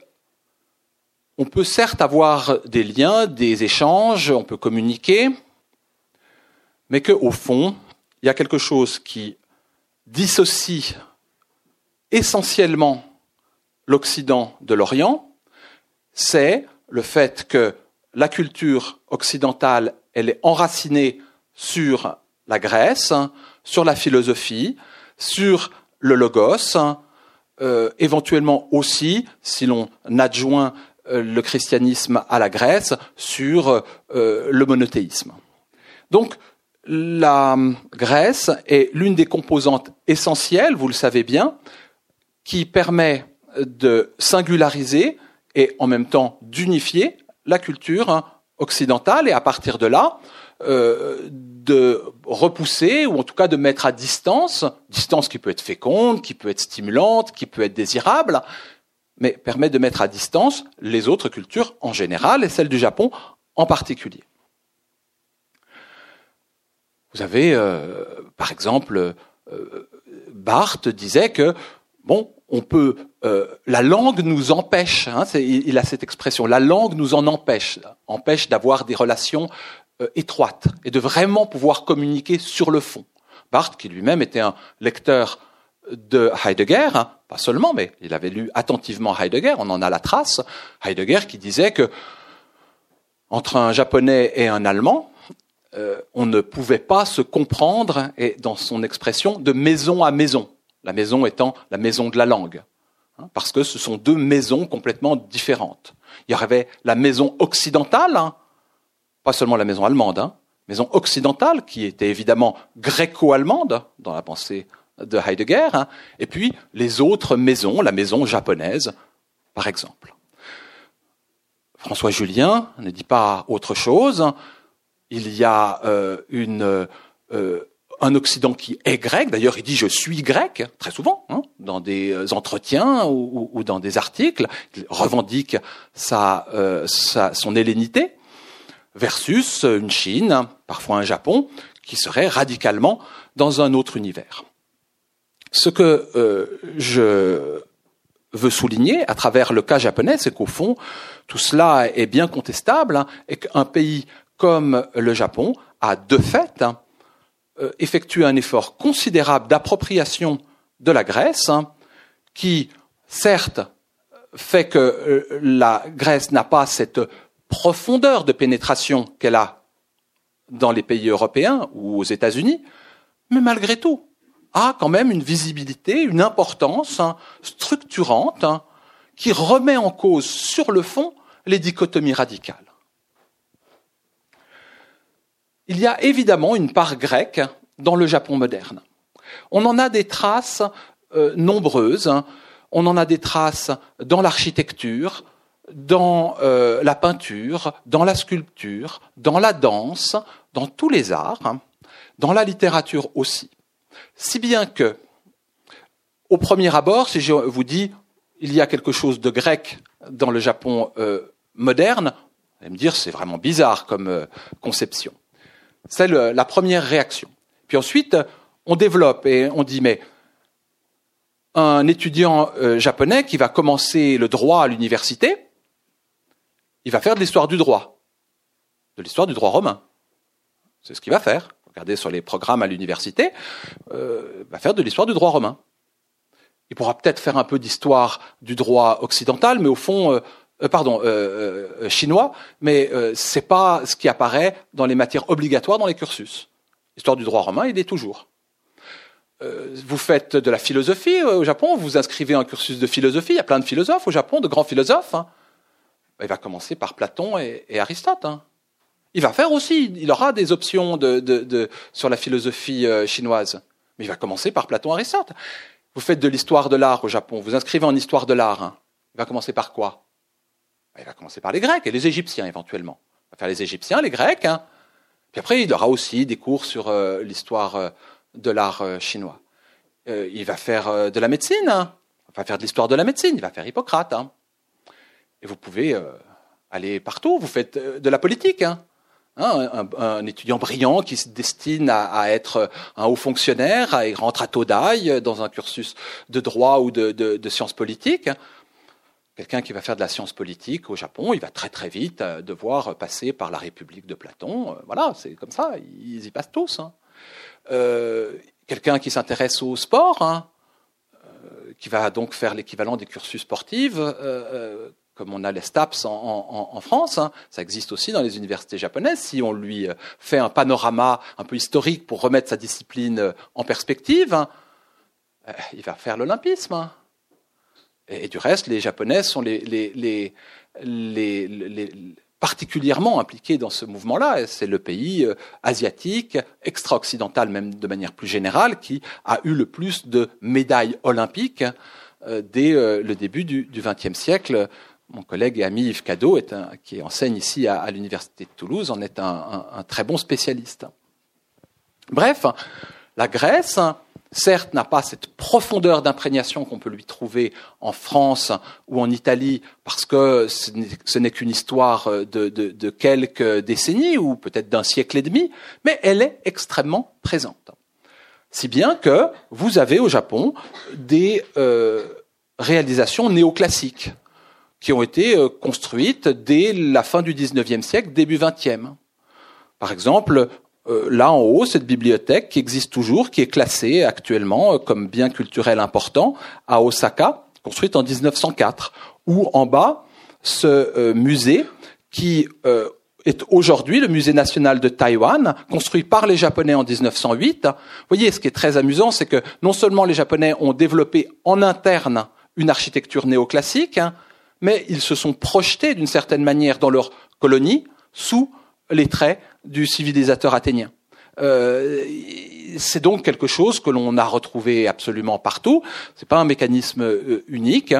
on peut certes avoir des liens, des échanges, on peut communiquer, mais qu'au fond, il y a quelque chose qui dissocie essentiellement l'Occident de l'Orient, c'est le fait que la culture occidentale, elle est enracinée sur la Grèce, sur la philosophie, sur le logos, euh, éventuellement aussi, si l'on adjoint le christianisme à la Grèce, sur euh, le monothéisme. Donc, la Grèce est l'une des composantes essentielles, vous le savez bien, qui permet de singulariser et en même temps d'unifier la culture occidentale et à partir de là, euh, de repousser ou en tout cas de mettre à distance, distance qui peut être féconde, qui peut être stimulante, qui peut être désirable, mais permet de mettre à distance les autres cultures en général et celle du Japon en particulier. Vous avez, euh, par exemple, euh, Barthes disait que bon, on peut, euh, la langue nous empêche, hein, il, a cette expression, la langue nous en empêche, empêche d'avoir des relations euh, étroites et de vraiment pouvoir communiquer sur le fond. Barthes, qui lui-même était un lecteur de Heidegger, hein, pas seulement, mais il avait lu attentivement Heidegger, on en a la trace, Heidegger qui disait que entre un japonais et un allemand, euh, on ne pouvait pas se comprendre, et dans son expression, de maison à maison la maison étant la maison de la langue, hein, parce que ce sont deux maisons complètement différentes. Il y avait la maison occidentale, hein, pas seulement la maison allemande, maison occidentale qui était évidemment gréco-allemande dans la pensée de Heidegger, et puis les autres maisons, la maison japonaise, par exemple. François Julien ne dit pas autre chose. Il y a euh, une euh, un Occident qui est grec. D'ailleurs, il dit je suis grec très souvent hein, dans des euh, entretiens ou, dans des articles. Il revendique euh, sa, son hellénité versus une Chine, parfois un Japon, qui serait radicalement dans un autre univers. Ce que euh, je veux souligner à travers le cas japonais, c'est qu'au fond, tout cela est bien contestable hein, et qu'un pays comme le Japon a de fait hein, euh, effectue un effort considérable d'appropriation de la Grèce, hein, qui, certes, fait que euh, la Grèce n'a pas cette profondeur de pénétration qu'elle a dans les pays européens ou aux États-Unis, mais malgré tout, a quand même une visibilité, une importance hein, structurante hein, qui remet en cause sur le fond les dichotomies radicales. Il y a évidemment une part grecque dans le Japon moderne. On en a des traces euh, nombreuses. Hein. On en a des traces dans l'architecture, dans euh, la peinture, dans la sculpture, dans la danse, dans tous les arts, dans la littérature aussi. Si bien que, au premier abord, si je vous dis il y a quelque chose de grec dans le Japon euh, moderne, vous allez me dire c'est vraiment bizarre comme euh, conception. C'est la première réaction. Puis ensuite, on développe et on dit mais un étudiant euh, japonais qui va commencer le droit à l'université, il va faire de l'histoire du droit, de l'histoire du droit romain. C'est ce qu'il va faire. Regardez sur les programmes à l'université, euh, va faire de l'histoire du droit romain. Il pourra peut-être faire un peu d'histoire du droit occidental, mais au fond, euh, euh, pardon, chinois, mais c'est pas ce qui apparaît dans les matières obligatoires dans les cursus. L'histoire du droit romain, il est toujours. vous faites de la philosophie au Japon, vous inscrivez un cursus de philosophie, il y a plein de philosophes au Japon, de grands philosophes. Hein. Il va commencer par Platon et, Aristote. Hein. Il va faire aussi, il aura des options sur la philosophie euh, chinoise. Mais il va commencer par Platon Aristote. Vous faites de l'histoire de l'art au Japon, vous inscrivez en histoire de l'art. Hein. Il va commencer par quoi? Il va commencer par les Grecs et les Égyptiens éventuellement. Il va faire les Égyptiens, les Grecs. Hein. Puis après, il aura aussi des cours sur euh, l'histoire euh, de l'art chinois. il va faire de la médecine. Hein. Il va faire de l'histoire de la médecine. Il va faire Hippocrate. Et vous pouvez aller partout. Vous faites de la politique. Hein, un, étudiant brillant qui se destine à, être un haut fonctionnaire, il rentre à Todai dans un cursus de droit ou de, sciences politiques. Quelqu'un qui va faire de la science politique au Japon, il va très très vite euh, devoir passer par la République de Platon. Euh, voilà, c'est comme ça, ils y passent tous. Hein. Euh, quelqu'un qui s'intéresse au sport, hein, qui va donc faire l'équivalent des cursus sportifs, comme on a les STAPS en, France, hein. ça existe aussi dans les universités japonaises, si on lui euh, fait un panorama un peu historique pour remettre sa discipline euh, en perspective, hein, euh, il va faire l'olympisme. Hein. Et, du reste, les Japonais sont les, particulièrement impliqués dans ce mouvement-là. C'est le pays asiatique, extra-occidental même de manière plus générale, qui a eu le plus de médailles olympiques dès le début du XXe siècle mon collègue et ami Yves Cadeau, qui enseigne ici à, l'Université de Toulouse, en est un, très bon spécialiste. Bref, la Grèce, certes, n'a pas cette profondeur d'imprégnation qu'on peut lui trouver en France ou en Italie, parce que ce n'est qu'une histoire de, quelques décennies ou peut-être d'un siècle et demi, mais elle est extrêmement présente. Si bien que vous avez au Japon des euh, réalisations néoclassiques qui ont été euh, construites dès la fin du XIXe siècle, début XXe. Par exemple, euh, là en haut, cette bibliothèque qui existe toujours, qui est classée actuellement euh, comme bien culturel important à Osaka, construite en 1904. Ou en bas, ce musée qui est aujourd'hui le musée national de Taïwan, construit par les Japonais en 1908. Vous voyez, ce qui est très amusant, c'est que non seulement les Japonais ont développé en interne une architecture néoclassique, hein, mais ils se sont projetés d'une certaine manière dans leur colonie sous les traits du civilisateur athénien. Euh, c'est donc quelque chose que l'on a retrouvé absolument partout. Ce n'est pas un mécanisme euh, unique.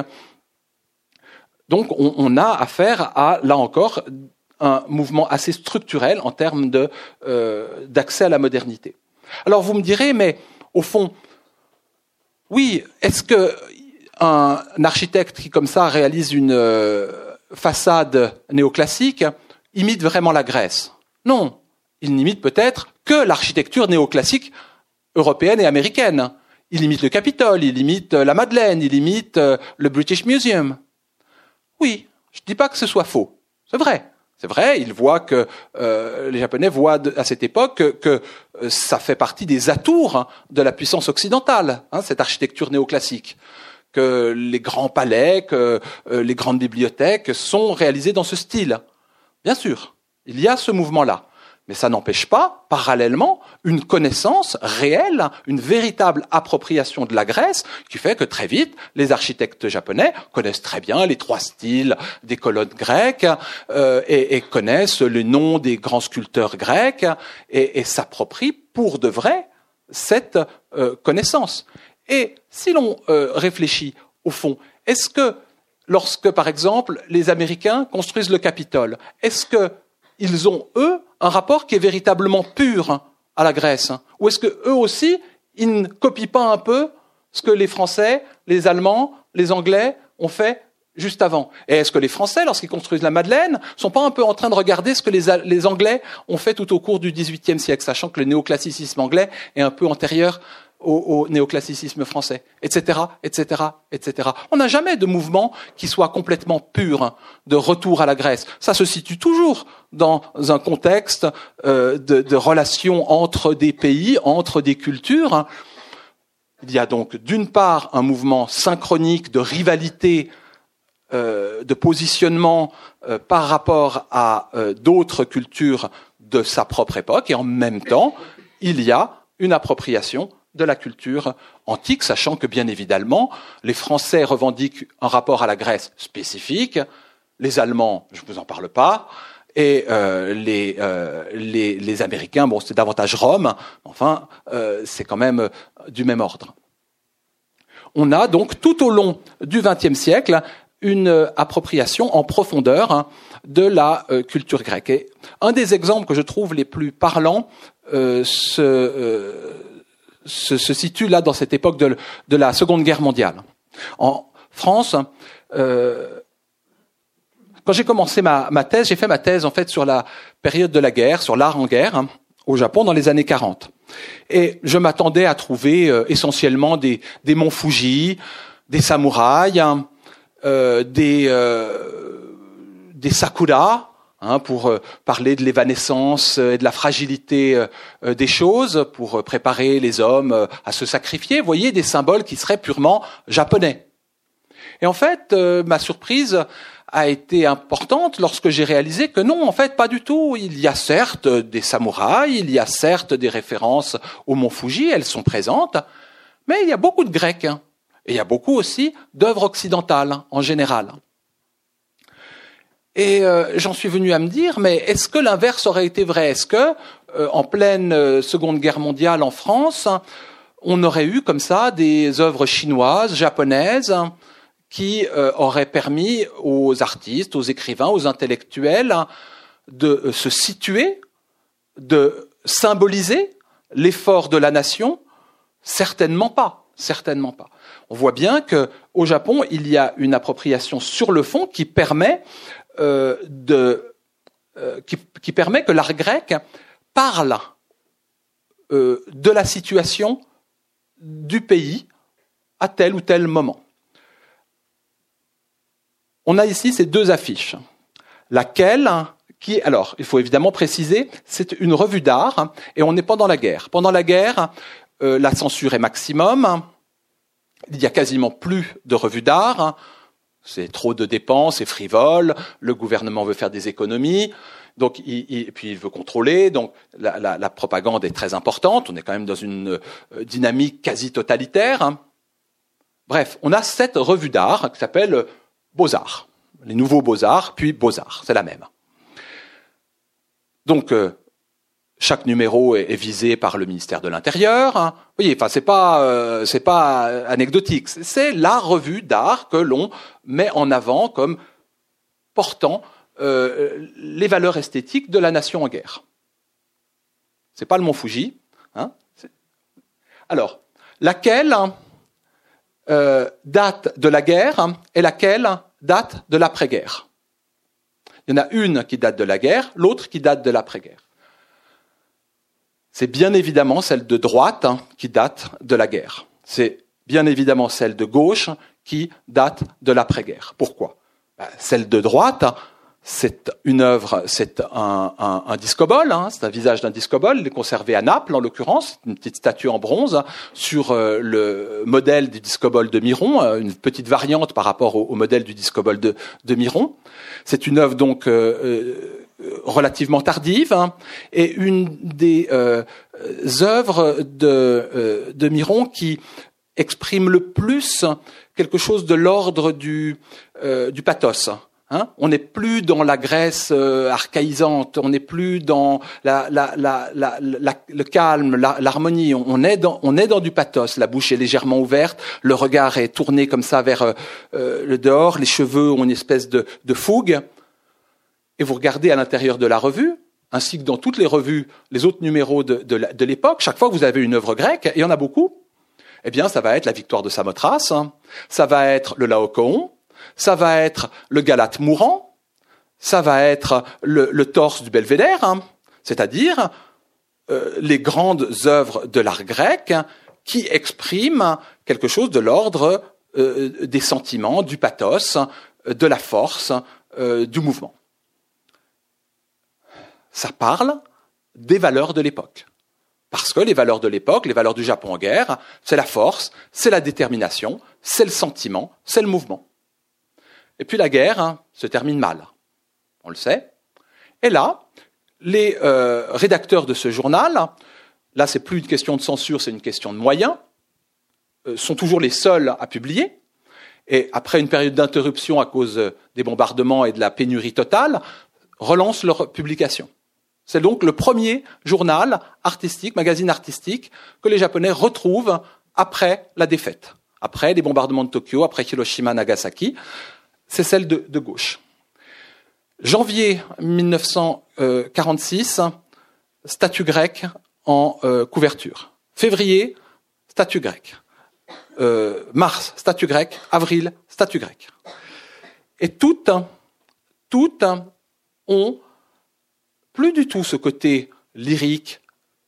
Donc, on, a affaire à, là encore, un mouvement assez structurel en termes euh, d'accès à la modernité. Alors, vous me direz, mais au fond, oui, est-ce que un architecte qui, comme ça, réalise une euh, façade néoclassique imite vraiment la Grèce. Non, il n'imite peut-être que l'architecture néoclassique européenne et américaine. Il imite le Capitole, il imite euh, la Madeleine, il imite euh, le British Museum. Oui, je ne dis pas que ce soit faux. C'est vrai. C'est vrai, il voit que les Japonais voient à cette époque que, ça fait partie des atours de la puissance occidentale, hein, cette architecture néoclassique que les grands palais, que euh, les grandes bibliothèques sont réalisés dans ce style. Bien sûr, il y a ce mouvement-là. Mais ça n'empêche pas, parallèlement, une connaissance réelle, une véritable appropriation de la Grèce, qui fait que très vite, les architectes japonais connaissent très bien les trois styles des colonnes grecques euh, et, connaissent le nom des grands sculpteurs grecs et, s'approprient pour de vrai cette euh, connaissance. Et si l'on euh, réfléchit au fond, est-ce que lorsque, par exemple, les Américains construisent le Capitole, est-ce qu'ils ont, eux, un rapport qui est véritablement pur à la Grèce Ou est-ce que eux aussi, ils ne copient pas un peu ce que les Français, les Allemands, les Anglais ont fait juste avant? Et est-ce que les Français, lorsqu'ils construisent la Madeleine, sont pas un peu en train de regarder ce que les, les Anglais ont fait tout au cours du XVIIIe siècle, sachant que le néoclassicisme anglais est un peu antérieur au, néoclassicisme français, etc., etc., etc. On n'a jamais de mouvement qui soit complètement pur de retour à la Grèce. Ça se situe toujours dans un contexte euh, de, de relations entre des pays, entre des cultures. Il y a donc d'une part un mouvement synchronique de rivalité, euh, de positionnement euh, par rapport à euh, d'autres cultures de sa propre époque, et en même temps, il y a une appropriation de la culture antique, sachant que bien évidemment, les Français revendiquent un rapport à la Grèce spécifique, les Allemands, je ne vous en parle pas, et euh, les, euh, les, les, Américains, bon, c'est davantage Rome, enfin, euh, c'est quand même du même ordre. On a donc tout au long du XXe siècle une appropriation en profondeur hein, de la culture grecque. Et un des exemples que je trouve les plus parlants se se, se, situe là dans cette époque de, de, la Seconde Guerre mondiale. En France, euh, quand j'ai commencé ma, ma thèse, j'ai fait ma thèse en fait sur la période de la guerre, sur l'art en guerre hein, au Japon dans les années 40. Et je m'attendais à trouver euh, essentiellement des, des monts Fuji, des samouraïs, hein, euh, des, euh, des sakuras, Hein, pour euh, parler de l'évanescence et de la fragilité euh, euh, des choses, pour préparer les hommes à se sacrifier. Voyez, des symboles qui seraient purement japonais. Et en fait, ma surprise a été importante lorsque j'ai réalisé que non, en fait, pas du tout. Il y a certes des samouraïs, il y a certes des références au mont Fuji, elles sont présentes, mais il y a beaucoup de Grecs. Hein. Et il y a beaucoup aussi d'œuvres occidentales en général. Et euh, j'en suis venu à me dire, mais est-ce que l'inverse aurait été vrai? Est-ce que, euh, en pleine euh, Seconde Guerre mondiale en France, on aurait eu comme ça des œuvres chinoises, japonaises, qui auraient permis aux artistes, aux écrivains, aux intellectuels de se situer, de symboliser l'effort de la nation? Certainement pas, certainement pas. On voit bien que au Japon, il y a une appropriation sur le fond qui permet euh, euh, qui, qui, permet que l'art grec parle euh, de la situation du pays à tel ou tel moment. On a ici ces deux affiches. Laquelle, qui, alors, il faut évidemment préciser, c'est une revue d'art et on est pendant la guerre. Pendant la guerre, la censure est maximum. Il n'y a quasiment plus de revues d'art. C'est trop de dépenses, c'est frivole, le gouvernement veut faire des économies, donc il, puis il veut contrôler, donc la, propagande est très importante, on est quand même dans une euh, dynamique quasi totalitaire. Hein. Bref, on a cette revue d'art qui s'appelle Beaux-Arts, les nouveaux Beaux-Arts, puis Beaux-Arts, c'est la même. Donc euh, chaque numéro est, visé par le ministère de l'Intérieur. Hein. Vous voyez, enfin c'est pas euh, c'est pas anecdotique. C'est la revue d'art que l'on met en avant comme portant euh, les valeurs esthétiques de la nation en guerre. C'est pas le Mont Fuji. Hein. Alors, laquelle euh, date de la guerre et laquelle date de l'après-guerre? Il y en a une qui date de la guerre, l'autre qui date de l'après-guerre c'est bien évidemment celle de droite hein, qui date de la guerre. C'est bien évidemment celle de gauche qui date de l'après-guerre. Pourquoi? Ben, Celle de droite, c'est une œuvre, c'est un, un, un discobole, hein, c'est un visage d'un discobole, il est conservé à Naples en l'occurrence, une petite statue en bronze sur euh, le modèle du discobole de Miron, euh, une petite variante par rapport au, modèle du discobole de, de Miron. C'est une œuvre donc euh, relativement tardive hein, et une des œuvres de, de Miron qui exprime le plus quelque chose de l'ordre du, du pathos. Hein on n'est plus dans la Grèce euh, archaïsante, on n'est plus dans le calme, l'harmonie. On, est dans, on est dans du pathos. La bouche est légèrement ouverte, le regard est tourné comme ça vers euh, euh, le dehors, les cheveux ont une espèce de, de fougue. Et vous regardez à l'intérieur de la revue, ainsi que dans toutes les revues, les autres numéros de, de l'époque, chaque fois que vous avez une œuvre grecque, et il y en a beaucoup, eh bien, ça va être la victoire de Samothrace, hein. ça va être le Laocoon, ça va être le Galate mourant, ça va être le, torse du Belvédère, hein. c'est-à-dire euh, les grandes œuvres de l'art grec qui expriment quelque chose de l'ordre euh, des sentiments, du pathos, de la force, euh, du mouvement. Ça parle des valeurs de l'époque. Parce que les valeurs de l'époque, les valeurs du Japon en guerre, c'est la force, c'est la détermination, c'est le sentiment, c'est le mouvement. Et puis la guerre hein, se termine mal. On le sait. Et là, les euh, rédacteurs de ce journal, là c'est plus une question de censure, c'est une question de moyens, euh, sont toujours les seuls à publier. Et après une période d'interruption à cause des bombardements et de la pénurie totale, relancent leur publication. C'est donc le premier journal artistique, magazine artistique, que les Japonais retrouvent après la défaite, après les bombardements de Tokyo, après Hiroshima, Nagasaki c'est celle de, gauche. Janvier 1946, statut grec en euh, couverture. Février, statut grec. Euh, mars, statut grec. Avril, statut grec. Et toutes, toutes ont plus du tout ce côté lyrique,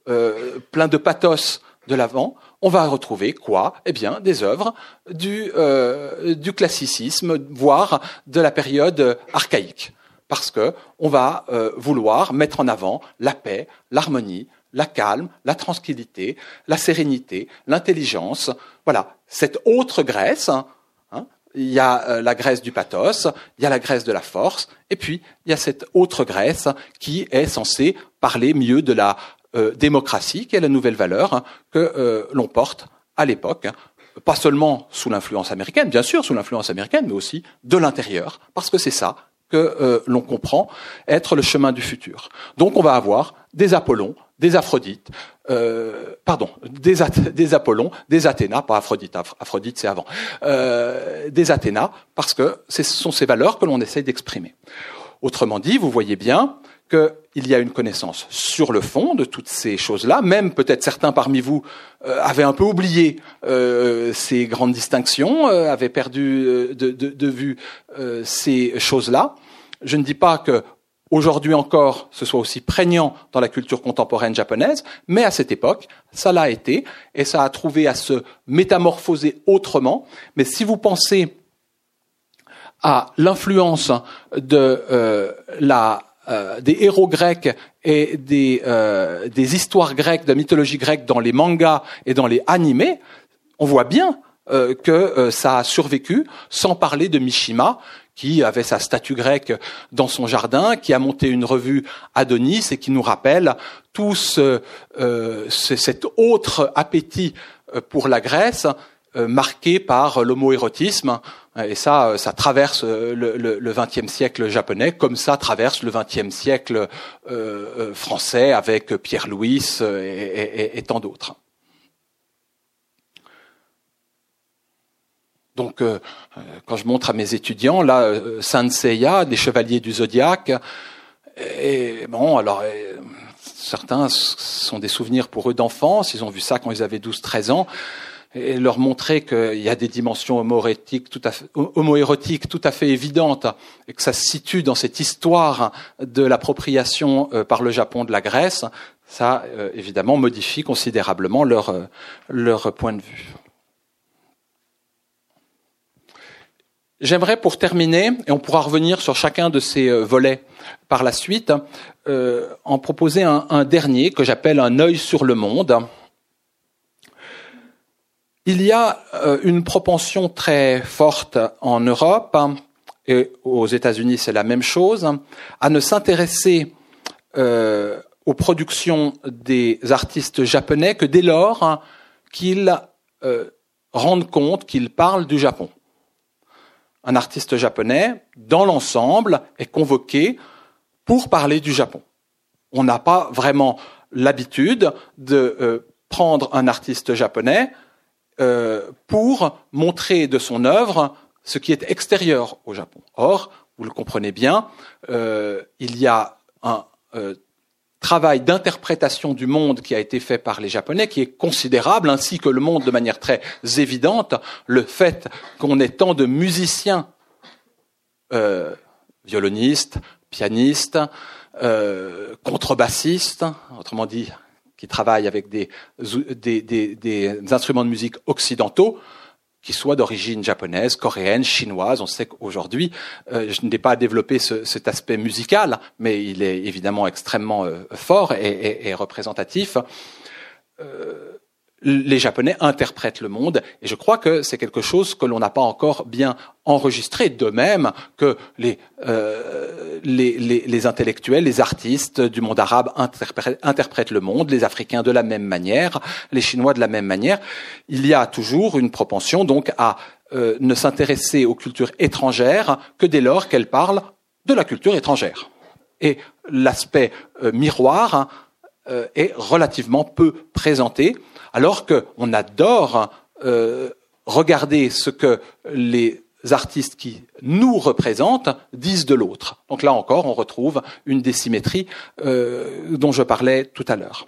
euh, plein de pathos de l'avant, on va retrouver quoi? Eh bien, des œuvres du, euh, du classicisme, voire de la période archaïque, parce que on va euh, vouloir mettre en avant la paix, l'harmonie, la calme, la tranquillité, la sérénité, l'intelligence. Voilà, cette autre Grèce. Il y a euh, la Grèce du pathos, il y a la Grèce de la force, et puis il y a cette autre Grèce qui est censée parler mieux de la euh, démocratie, qui est la nouvelle valeur hein, que euh, l'on porte à l'époque, hein. pas seulement sous l'influence américaine, bien sûr sous l'influence américaine, mais aussi de l'intérieur, parce que c'est ça que euh, l'on comprend être le chemin du futur. Donc on va avoir des Apollons, des Aphrodites, euh, pardon, des, Apollons, des Athéna, pas Aphrodite, Aphrodite c'est avant, euh, des Athéna, parce que ce sont ces valeurs que l'on essaye d'exprimer. Autrement dit, vous voyez bien qu'il y a une connaissance sur le fond de toutes ces choses-là. Même peut-être certains parmi vous euh, avaient un peu oublié euh, ces grandes distinctions, euh, avaient perdu de, de, de vue ces choses-là. Je ne dis pas que aujourd'hui encore ce soit aussi prégnant dans la culture contemporaine japonaise, mais à cette époque, ça l'a été et ça a trouvé à se métamorphoser autrement. Mais si vous pensez à l'influence de la euh, des héros grecs et des, euh, des, histoires grecques, de mythologie grecque dans les mangas et dans les animés, on voit bien euh, que ça a survécu, sans parler de Mishima, qui avait sa statue grecque dans son jardin, qui a monté une revue Adonis et qui nous rappelle tout ce, cet autre appétit pour la Grèce, marqué par l'homoérotisme et ça, euh, ça traverse euh, le XXe siècle japonais, comme ça traverse le XXe siècle euh, français avec Pierre Louis et, tant d'autres. Donc, quand je montre à mes étudiants, là, Saint Seiya, des chevaliers du zodiaque, et bon, alors, certains sont des souvenirs pour eux d'enfance, ils ont vu ça quand ils avaient 12-13 ans, et leur montrer qu'il y a des dimensions homoérotiques tout, à fait, homoérotiques tout à fait évidentes et que ça se situe dans cette histoire de l'appropriation euh, par le Japon de la Grèce, ça euh, évidemment modifie considérablement leur, euh, leur point de vue. J'aimerais pour terminer, et on pourra revenir sur chacun de ces volets par la suite, euh, en proposer un, un dernier que j'appelle un œil sur le monde. Il y a euh, une propension très forte en Europe, et aux États-Unis c'est la même chose, à ne s'intéresser euh, aux productions des artistes japonais que dès lors qu'ils euh, rendent compte qu'ils parlent du Japon un artiste japonais, dans l'ensemble, est convoqué pour parler du Japon. On n'a pas vraiment l'habitude de prendre un artiste japonais euh, pour montrer de son œuvre ce qui est extérieur au Japon. Or, vous le comprenez bien, euh, il y a un travail d'interprétation du monde qui a été fait par les Japonais, qui est considérable, ainsi que le monde de manière très évidente. Le fait qu'on ait tant de musiciens, euh, violonistes, pianistes, euh, contrebassistes, autrement dit, qui travaillent avec des, des, des, des instruments de musique occidentaux, qui soient d'origine japonaise, coréenne, chinoise. On sait qu'aujourd'hui, euh, je n'ai pas développé ce, cet aspect musical, mais il est évidemment extrêmement euh, fort et, et, et représentatif. Euh, les Japonais interprètent le monde, et je crois que c'est quelque chose que l'on n'a pas encore bien enregistré, de même que les, euh, les, les, les, intellectuels, les artistes du monde arabe interprètent, le monde, les Africains de la même manière, les Chinois de la même manière. Il y a toujours une propension donc à euh, ne s'intéresser aux cultures étrangères que dès lors qu'elles parlent de la culture étrangère. Et l'aspect euh, miroir hein, est relativement peu présenté alors qu'on adore euh, regarder ce que les artistes qui nous représentent disent de l'autre. Donc là encore, on retrouve une désymétrie euh, dont je parlais tout à l'heure.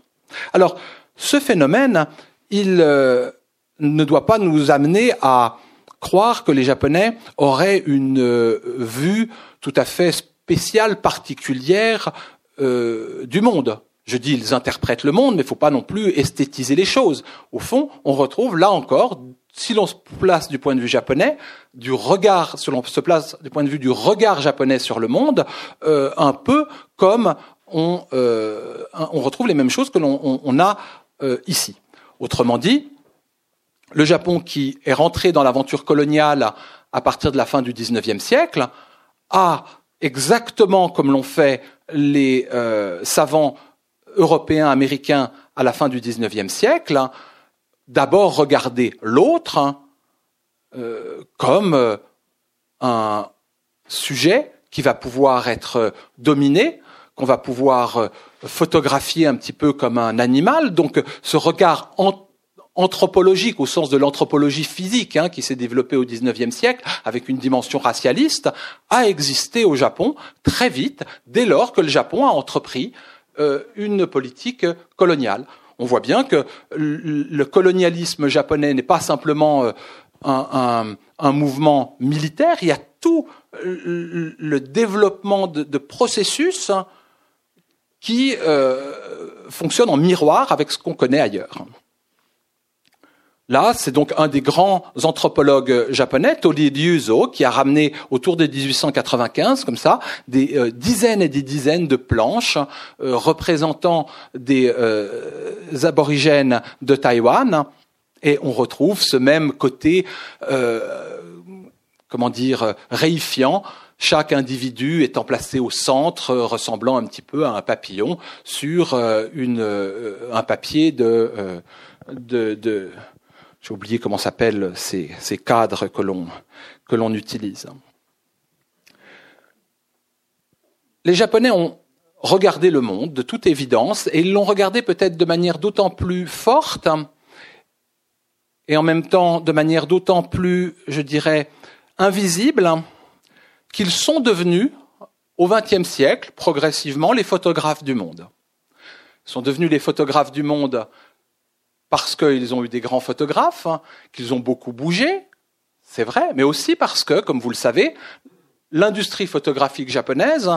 Alors, ce phénomène, il euh, ne doit pas nous amener à croire que les Japonais auraient une vue tout à fait spéciale, particulière du monde. Je dis ils interprètent le monde, mais il ne faut pas non plus esthétiser les choses. Au fond, on retrouve là encore, si l'on se place du point de vue japonais, du regard, si l'on se place du point de vue du regard japonais sur le monde, euh, un peu comme on, euh, on, retrouve les mêmes choses que l'on on, on a euh, ici. Autrement dit, le Japon qui est rentré dans l'aventure coloniale à partir de la fin du XIXe siècle a exactement comme l'ont fait les euh, savants européens, américains à la fin du XIXe siècle, d'abord regarder l'autre hein, euh, comme euh, un sujet qui va pouvoir être dominé, qu'on va pouvoir euh, photographier un petit peu comme un animal. Donc ce regard anthropologique au sens de l'anthropologie physique hein, qui s'est développée au XIXe siècle avec une dimension racialiste a existé au Japon très vite dès lors que le Japon a entrepris euh, une politique coloniale. On voit bien que le colonialisme japonais n'est pas simplement euh, un, mouvement militaire, il y a tout le développement de, processus qui euh, fonctionnent en miroir avec ce qu'on connaît ailleurs. Là, c'est donc un des grands anthropologues japonais, Tori Ryuzo, qui a ramené autour de 1895, comme ça, des euh, dizaines et des dizaines de planches euh, représentant des euh, aborigènes de Taïwan. Et on retrouve ce même côté, comment dire, réifiant chaque individu étant placé au centre, ressemblant un petit peu à un papillon sur une, un papier de, de j'ai oublié comment s'appellent ces, ces, cadres que l'on que l'on utilise. Les Japonais ont regardé le monde de toute évidence et ils l'ont regardé peut-être de manière d'autant plus forte et en même temps de manière d'autant plus, je dirais, invisible qu'ils sont devenus au XXe siècle progressivement les photographes du monde. Ils sont devenus les photographes du monde parce qu'ils ont eu des grands photographes, hein, qu'ils ont beaucoup bougé, c'est vrai, mais aussi parce que, comme vous le savez, l'industrie photographique japonaise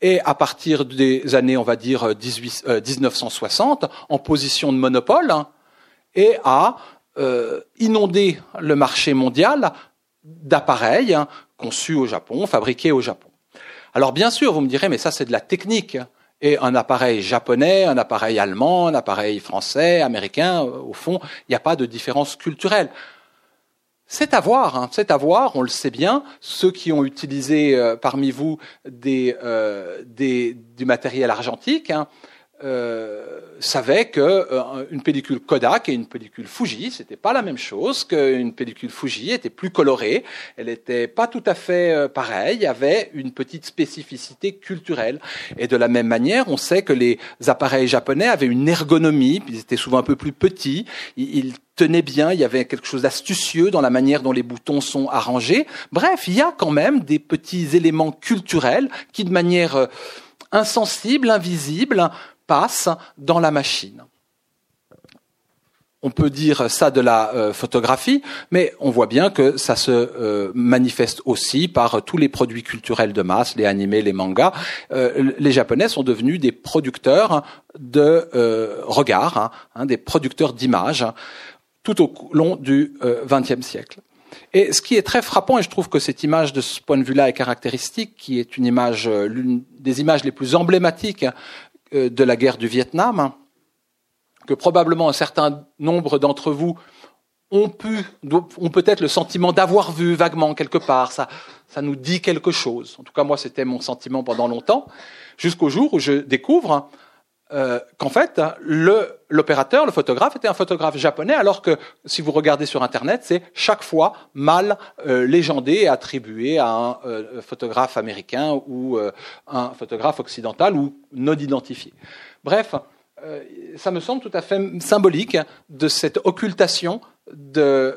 est, à partir des années, on va dire, 18, euh, 1960, en position de monopole hein, et a euh, inondé le marché mondial d'appareils hein, conçus au Japon, fabriqués au Japon. Alors bien sûr, vous me direz, mais ça c'est de la technique. Et un appareil japonais, un appareil allemand, un appareil français, américain, au fond, il n'y a pas de différence culturelle. C'est à voir, hein, c'est à voir, on le sait bien. Ceux qui ont utilisé euh, parmi vous euh, du matériel argentique, hein, euh, savait que euh, une pellicule Kodak et une pellicule Fuji, c'était pas la même chose, qu'une pellicule Fuji était plus colorée, elle n'était pas tout à fait euh, pareille, avait une petite spécificité culturelle. Et de la même manière, on sait que les appareils japonais avaient une ergonomie, ils étaient souvent un peu plus petits, ils tenaient bien, il y avait quelque chose d'astucieux dans la manière dont les boutons sont arrangés. Bref, il y a quand même des petits éléments culturels qui, de manière insensible, invisible, passe dans la machine. On peut dire ça de la euh, photographie, mais on voit bien que ça se euh, manifeste aussi par tous les produits culturels de masse, les animés, les mangas. Euh, les Japonais sont devenus des producteurs de regards, hein, hein, des producteurs d'images, tout au long du XXe siècle. Et ce qui est très frappant, et je trouve que cette image de ce point de vue-là est caractéristique, qui est une image, l'une des images les plus emblématiques de la guerre du Vietnam, que probablement un certain nombre d'entre vous ont pu, ont peut-être le sentiment d'avoir vu vaguement quelque part. Ça, ça nous dit quelque chose. En tout cas, moi, c'était mon sentiment pendant longtemps, jusqu'au jour où je découvre euh, qu'en fait, l'opérateur, le, photographe, était un photographe japonais, alors que si vous regardez sur Internet, c'est chaque fois mal euh, légendé et attribué à un euh, photographe américain ou un photographe occidental ou non identifié. Bref, ça me semble tout à fait symbolique de cette occultation de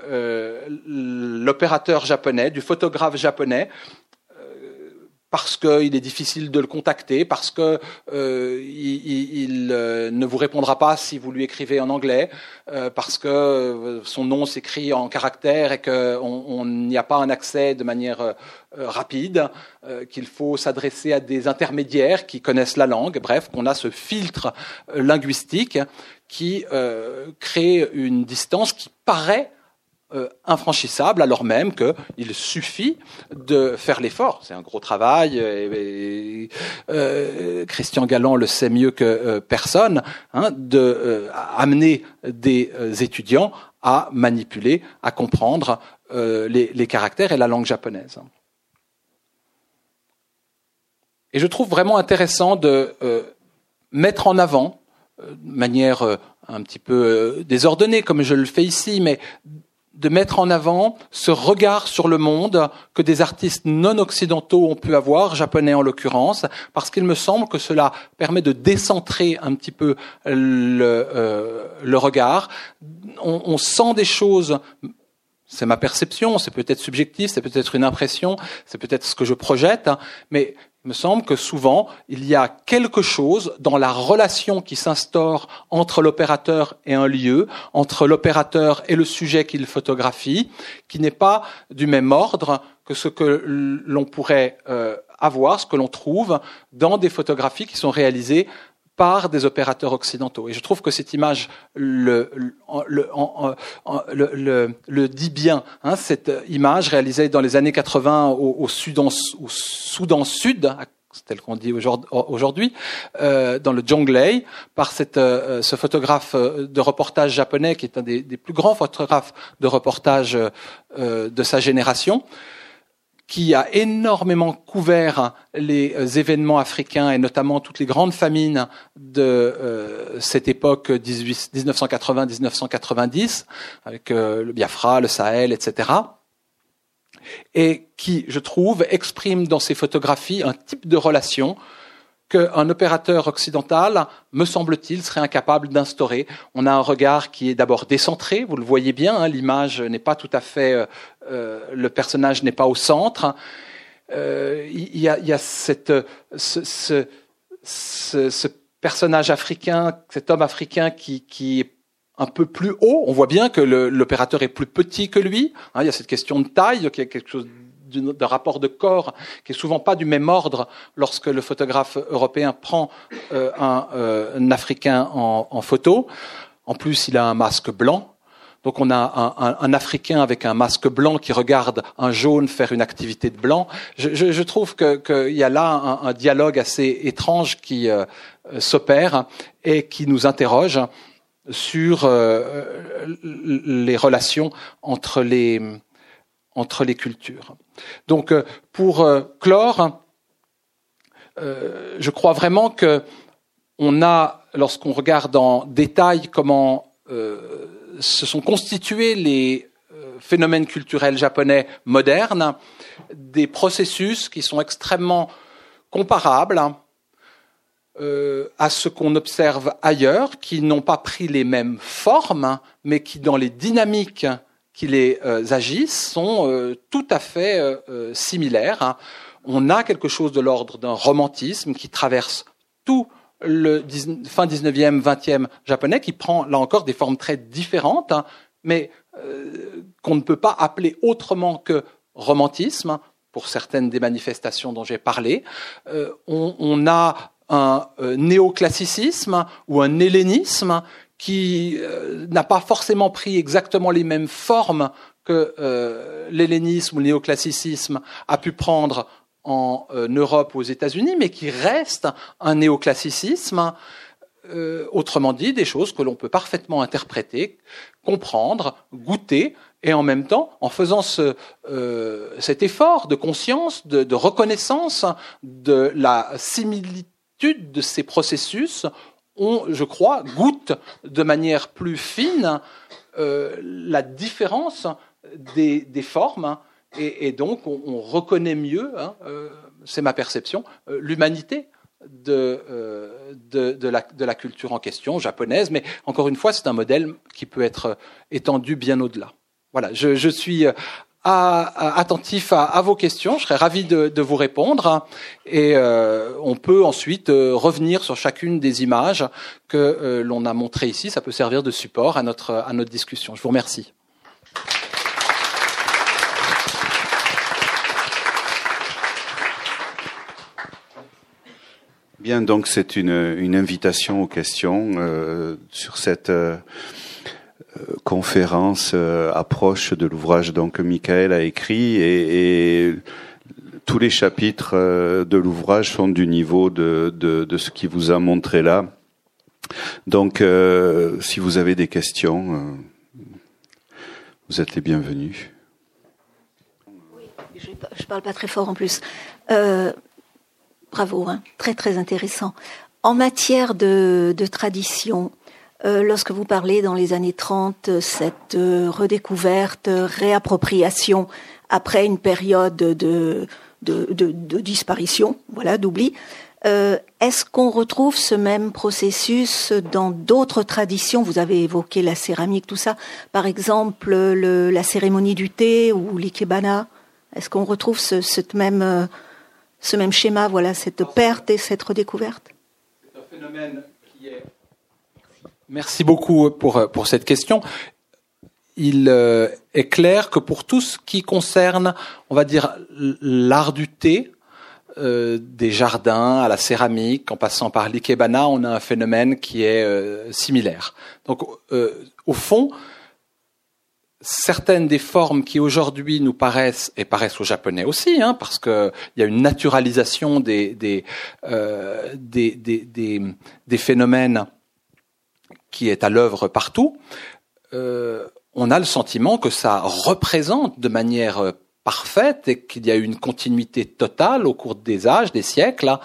l'opérateur japonais, du photographe japonais, parce qu'il est difficile de le contacter, parce qu'il euh, il, euh, ne vous répondra pas si vous lui écrivez en anglais, euh, parce que son nom s'écrit en caractère et qu'on n'y a pas un accès de manière rapide, qu'il faut s'adresser à des intermédiaires qui connaissent la langue, bref, qu'on a ce filtre linguistique qui crée une distance qui paraît euh, infranchissable, alors même qu'il suffit de faire l'effort. C'est un gros travail. Et, euh, Christian Galland le sait mieux que euh, personne, hein, de amener des étudiants à manipuler, à comprendre les, les, caractères et la langue japonaise. Et je trouve vraiment intéressant de mettre en avant, de manière un petit peu désordonnée comme je le fais ici, mais de mettre en avant ce regard sur le monde que des artistes non occidentaux ont pu avoir, japonais en l'occurrence, parce qu'il me semble que cela permet de décentrer un petit peu le, euh, le regard. On, on sent des choses c'est ma perception, c'est peut-être subjectif, c'est peut-être une impression, c'est peut-être ce que je projette, hein, mais me semble que souvent, il y a quelque chose dans la relation qui s'instaure entre l'opérateur et un lieu, entre l'opérateur et le sujet qu'il photographie, qui n'est pas du même ordre que ce que l'on pourrait euh, avoir, ce que l'on trouve dans des photographies qui sont réalisées par des opérateurs occidentaux. Et je trouve que cette image le, dit bien. Hein, cette image réalisée dans les années 80 au, Soudan, au Sud, tel qu'on dit aujourd'hui, euh, dans le Jonglei, par euh, ce photographe euh, de reportage japonais qui est un des, plus grands photographes de reportage de sa génération qui a énormément couvert les euh, événements africains et notamment toutes les grandes famines de euh, cette époque 1980-1990, avec euh, le Biafra, le Sahel, etc. Et qui, je trouve, exprime dans ses photographies un type de relation qu'un opérateur occidental, me semble-t-il, serait incapable d'instaurer. On a un regard qui est d'abord décentré, vous le voyez bien, hein, l'image n'est pas tout à fait, euh, euh le personnage n'est pas au centre. Euh, il, y a, y a, cette, ce, ce, ce, personnage africain, cet homme africain qui, qui est un peu plus haut. On voit bien que l'opérateur est plus petit que lui. Hein, il y a cette question de taille, qui est quelque chose de rapport de corps qui est souvent pas du même ordre lorsque le photographe européen prend euh, un, euh, un, Africain en, photo. En plus, il a un masque blanc. Donc on a un, Africain avec un masque blanc qui regarde un jaune faire une activité de blanc. Je, trouve qu'il y a là un, dialogue assez étrange qui euh, s'opère et qui nous interroge sur les relations entre les, entre les cultures. Donc pour clore, je crois vraiment que on a, lorsqu'on regarde en détail comment euh, se sont constitués les euh, phénomènes culturels japonais modernes, des processus qui sont extrêmement comparables euh, à ce qu'on observe ailleurs, qui n'ont pas pris les mêmes formes, mais qui, dans les dynamiques qui les agissent, sont tout à fait similaires. On a quelque chose de l'ordre d'un romantisme qui traverse tout le fin 19e, 20e japonais qui prend là encore des formes très différentes, hein, mais euh, qu'on ne peut pas appeler autrement que romantisme pour certaines des manifestations dont j'ai parlé. Euh, on, a un euh, néoclassicisme ou un hellénisme qui n'a pas forcément pris exactement les mêmes formes que l'hellénisme ou le néoclassicisme a pu prendre en euh, Europe ou aux États-Unis, mais qui reste un néoclassicisme, euh, autrement dit, des choses que l'on peut parfaitement interpréter, comprendre, goûter, et en même temps, en faisant ce, euh, cet effort de conscience, de, de, reconnaissance de la similitude de ces processus, on, je crois, goûte de manière plus fine la différence des, des formes et, donc, on, reconnaît mieux, hein, euh, c'est ma perception, euh, l'humanité euh, de, de, la, culture en question, japonaise. Mais encore une fois, c'est un modèle qui peut être étendu bien au-delà. Voilà, je, suis attentif à, vos questions. Je serais ravi de, vous répondre. Et on peut ensuite revenir sur chacune des images que l'on a montrées ici. Ça peut servir de support à notre, à notre discussion. Je vous remercie. Bien, donc c'est une, une, invitation aux questions euh, sur cette euh, conférence euh, approche de l'ouvrage donc que Michael a écrit et, tous les chapitres euh, de l'ouvrage sont du niveau de, ce qui vous a montré là. Donc, euh, si vous avez des questions, vous êtes les bienvenus. Oui, je, je parle pas très fort en plus. Euh, Bravo, hein. très très intéressant. En matière de, tradition, euh, lorsque vous parlez dans les années 30, cette euh, redécouverte, réappropriation après une période de, de, disparition, voilà, d'oubli, euh, est-ce qu'on retrouve ce même processus dans d'autres traditions? Vous avez évoqué la céramique, tout ça. Par exemple, la cérémonie du thé ou l'ikebana. Est-ce qu'on retrouve ce, cette même ce même schéma, voilà, cette perte et cette redécouverte? C'est un phénomène qui est. Merci beaucoup pour, pour cette question. Il euh, est clair que pour tout ce qui concerne, on va dire, l'art du thé, euh, des jardins à la céramique, en passant par l'ikebana, on a un phénomène qui est euh, similaire. Donc, au fond, certaines des formes qui aujourd'hui nous paraissent et paraissent aux japonais aussi, hein, parce qu'il y a une naturalisation des des, euh, des, des, des, phénomènes qui est à l'œuvre partout, euh, on a le sentiment que ça représente de manière euh, parfaite et qu'il y a eu une continuité totale au cours des âges, des siècles,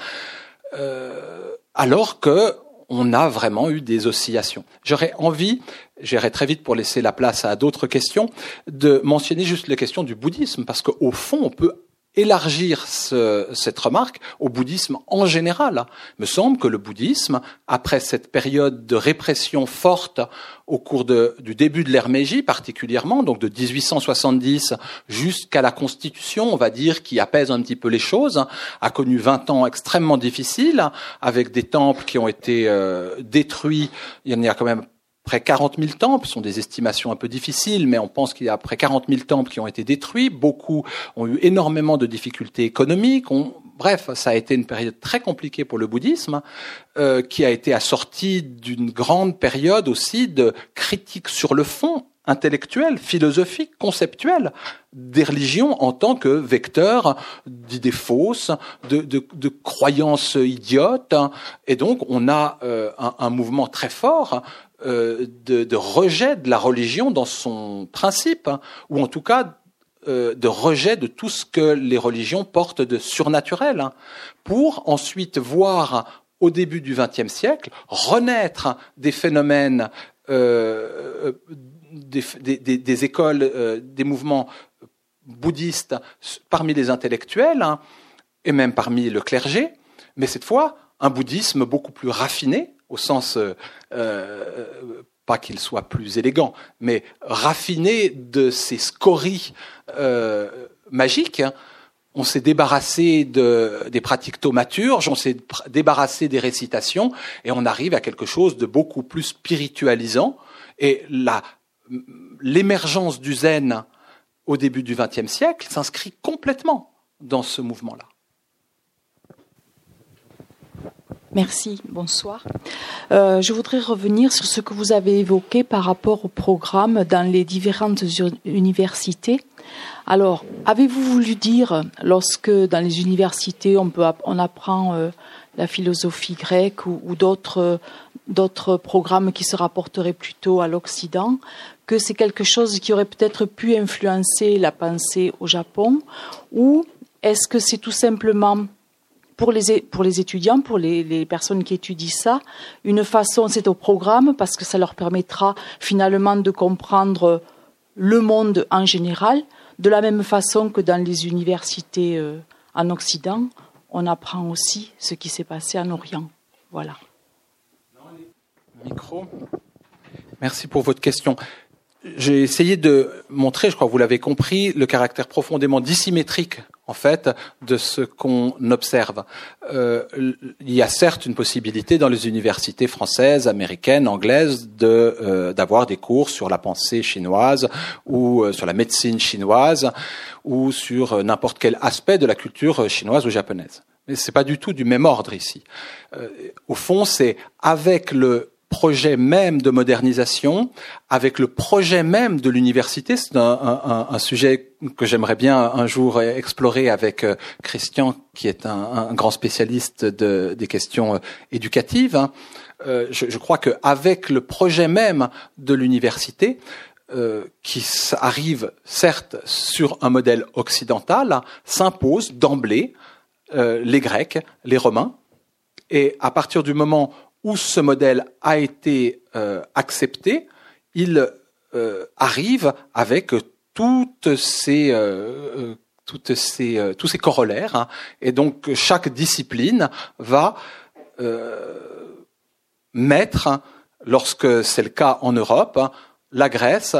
euh, alors que on a vraiment eu des oscillations. J'aurais envie, j'irai très vite pour laisser la place à d'autres questions, de mentionner juste les questions du bouddhisme, parce qu'au fond, on peut élargir ce, cette remarque au bouddhisme en général. Il me semble que le bouddhisme, après cette période de répression forte au cours de, du début de l'ère Meiji particulièrement, donc de 1870 jusqu'à la Constitution, on va dire, qui apaise un petit peu les choses, a connu 20 ans extrêmement difficiles, avec des temples qui ont été euh, détruits. Il y en a quand même près 40 000 temples, ce sont des estimations un peu difficiles, mais on pense qu'il y a près 40 000 temples qui ont été détruits. Beaucoup ont eu énormément de difficultés économiques. bref, ça a été une période très compliquée pour le bouddhisme, euh, qui a été assortie d'une grande période aussi de critiques sur le fond intellectuelle, philosophique, conceptuelle des religions en tant que vecteur d'idées fausses, de, croyances idiotes. Et donc, on a euh, un, mouvement très fort euh, de, rejet de la religion dans son principe, ou en tout cas euh, de rejet de tout ce que les religions portent de surnaturel, pour ensuite voir au début du XXe siècle renaître des phénomènes des, écoles, euh, des mouvements bouddhistes parmi les intellectuels hein, et même parmi le clergé, mais cette fois un bouddhisme beaucoup plus raffiné, au sens euh, euh, pas qu'il soit plus élégant, mais raffiné de ces scories magiques. Hein. On s'est débarrassé de, des pratiques thaumaturges, on s'est débarrassé des récitations, et on arrive à quelque chose de beaucoup plus spiritualisant. Et l'émergence du zen au début du XXe siècle s'inscrit complètement dans ce mouvement-là. Merci, bonsoir. Euh, je voudrais revenir sur ce que vous avez évoqué par rapport au programme dans les différentes universités. Alors, avez-vous voulu dire, lorsque dans les universités on, peut, on apprend euh, la philosophie grecque ou, d'autres d'autres programmes qui se rapporteraient plutôt à l'Occident, que c'est quelque chose qui aurait peut-être pu influencer la pensée au Japon, ou est-ce que c'est tout simplement pour les, étudiants, pour les, les, personnes qui étudient ça, une façon, c'est au programme, parce que ça leur permettra finalement de comprendre le monde en général, de la même façon que dans les universités euh, en Occident, on apprend aussi ce qui s'est passé en Orient. Voilà. Micro. Merci pour votre question. J'ai essayé de montrer, je crois que vous l'avez compris, le caractère profondément dissymétrique en fait de ce qu'on observe. Euh, il y a certes une possibilité dans les universités françaises, américaines, anglaises de euh, d'avoir des cours sur la pensée chinoise ou euh, sur la médecine chinoise ou sur euh, n'importe quel aspect de la culture chinoise ou japonaise. Mais c'est pas du tout du même ordre ici. Euh, au fond, c'est avec le projet même de modernisation, avec le projet même de l'université. C'est un, sujet que j'aimerais bien un jour explorer avec euh, Christian, qui est un, grand spécialiste des questions euh, éducatives. Hein. Euh, je, crois qu'avec le projet même de l'université, qui arrive certes sur un modèle occidental, s'impose d'emblée les Grecs, les Romains, et à partir du moment où ce modèle a été euh, accepté, il euh, arrive avec toutes ces, euh, toutes ces, tous ces corollaires. Hein. et donc chaque discipline va mettre, lorsque c'est le cas en Europe, la Grèce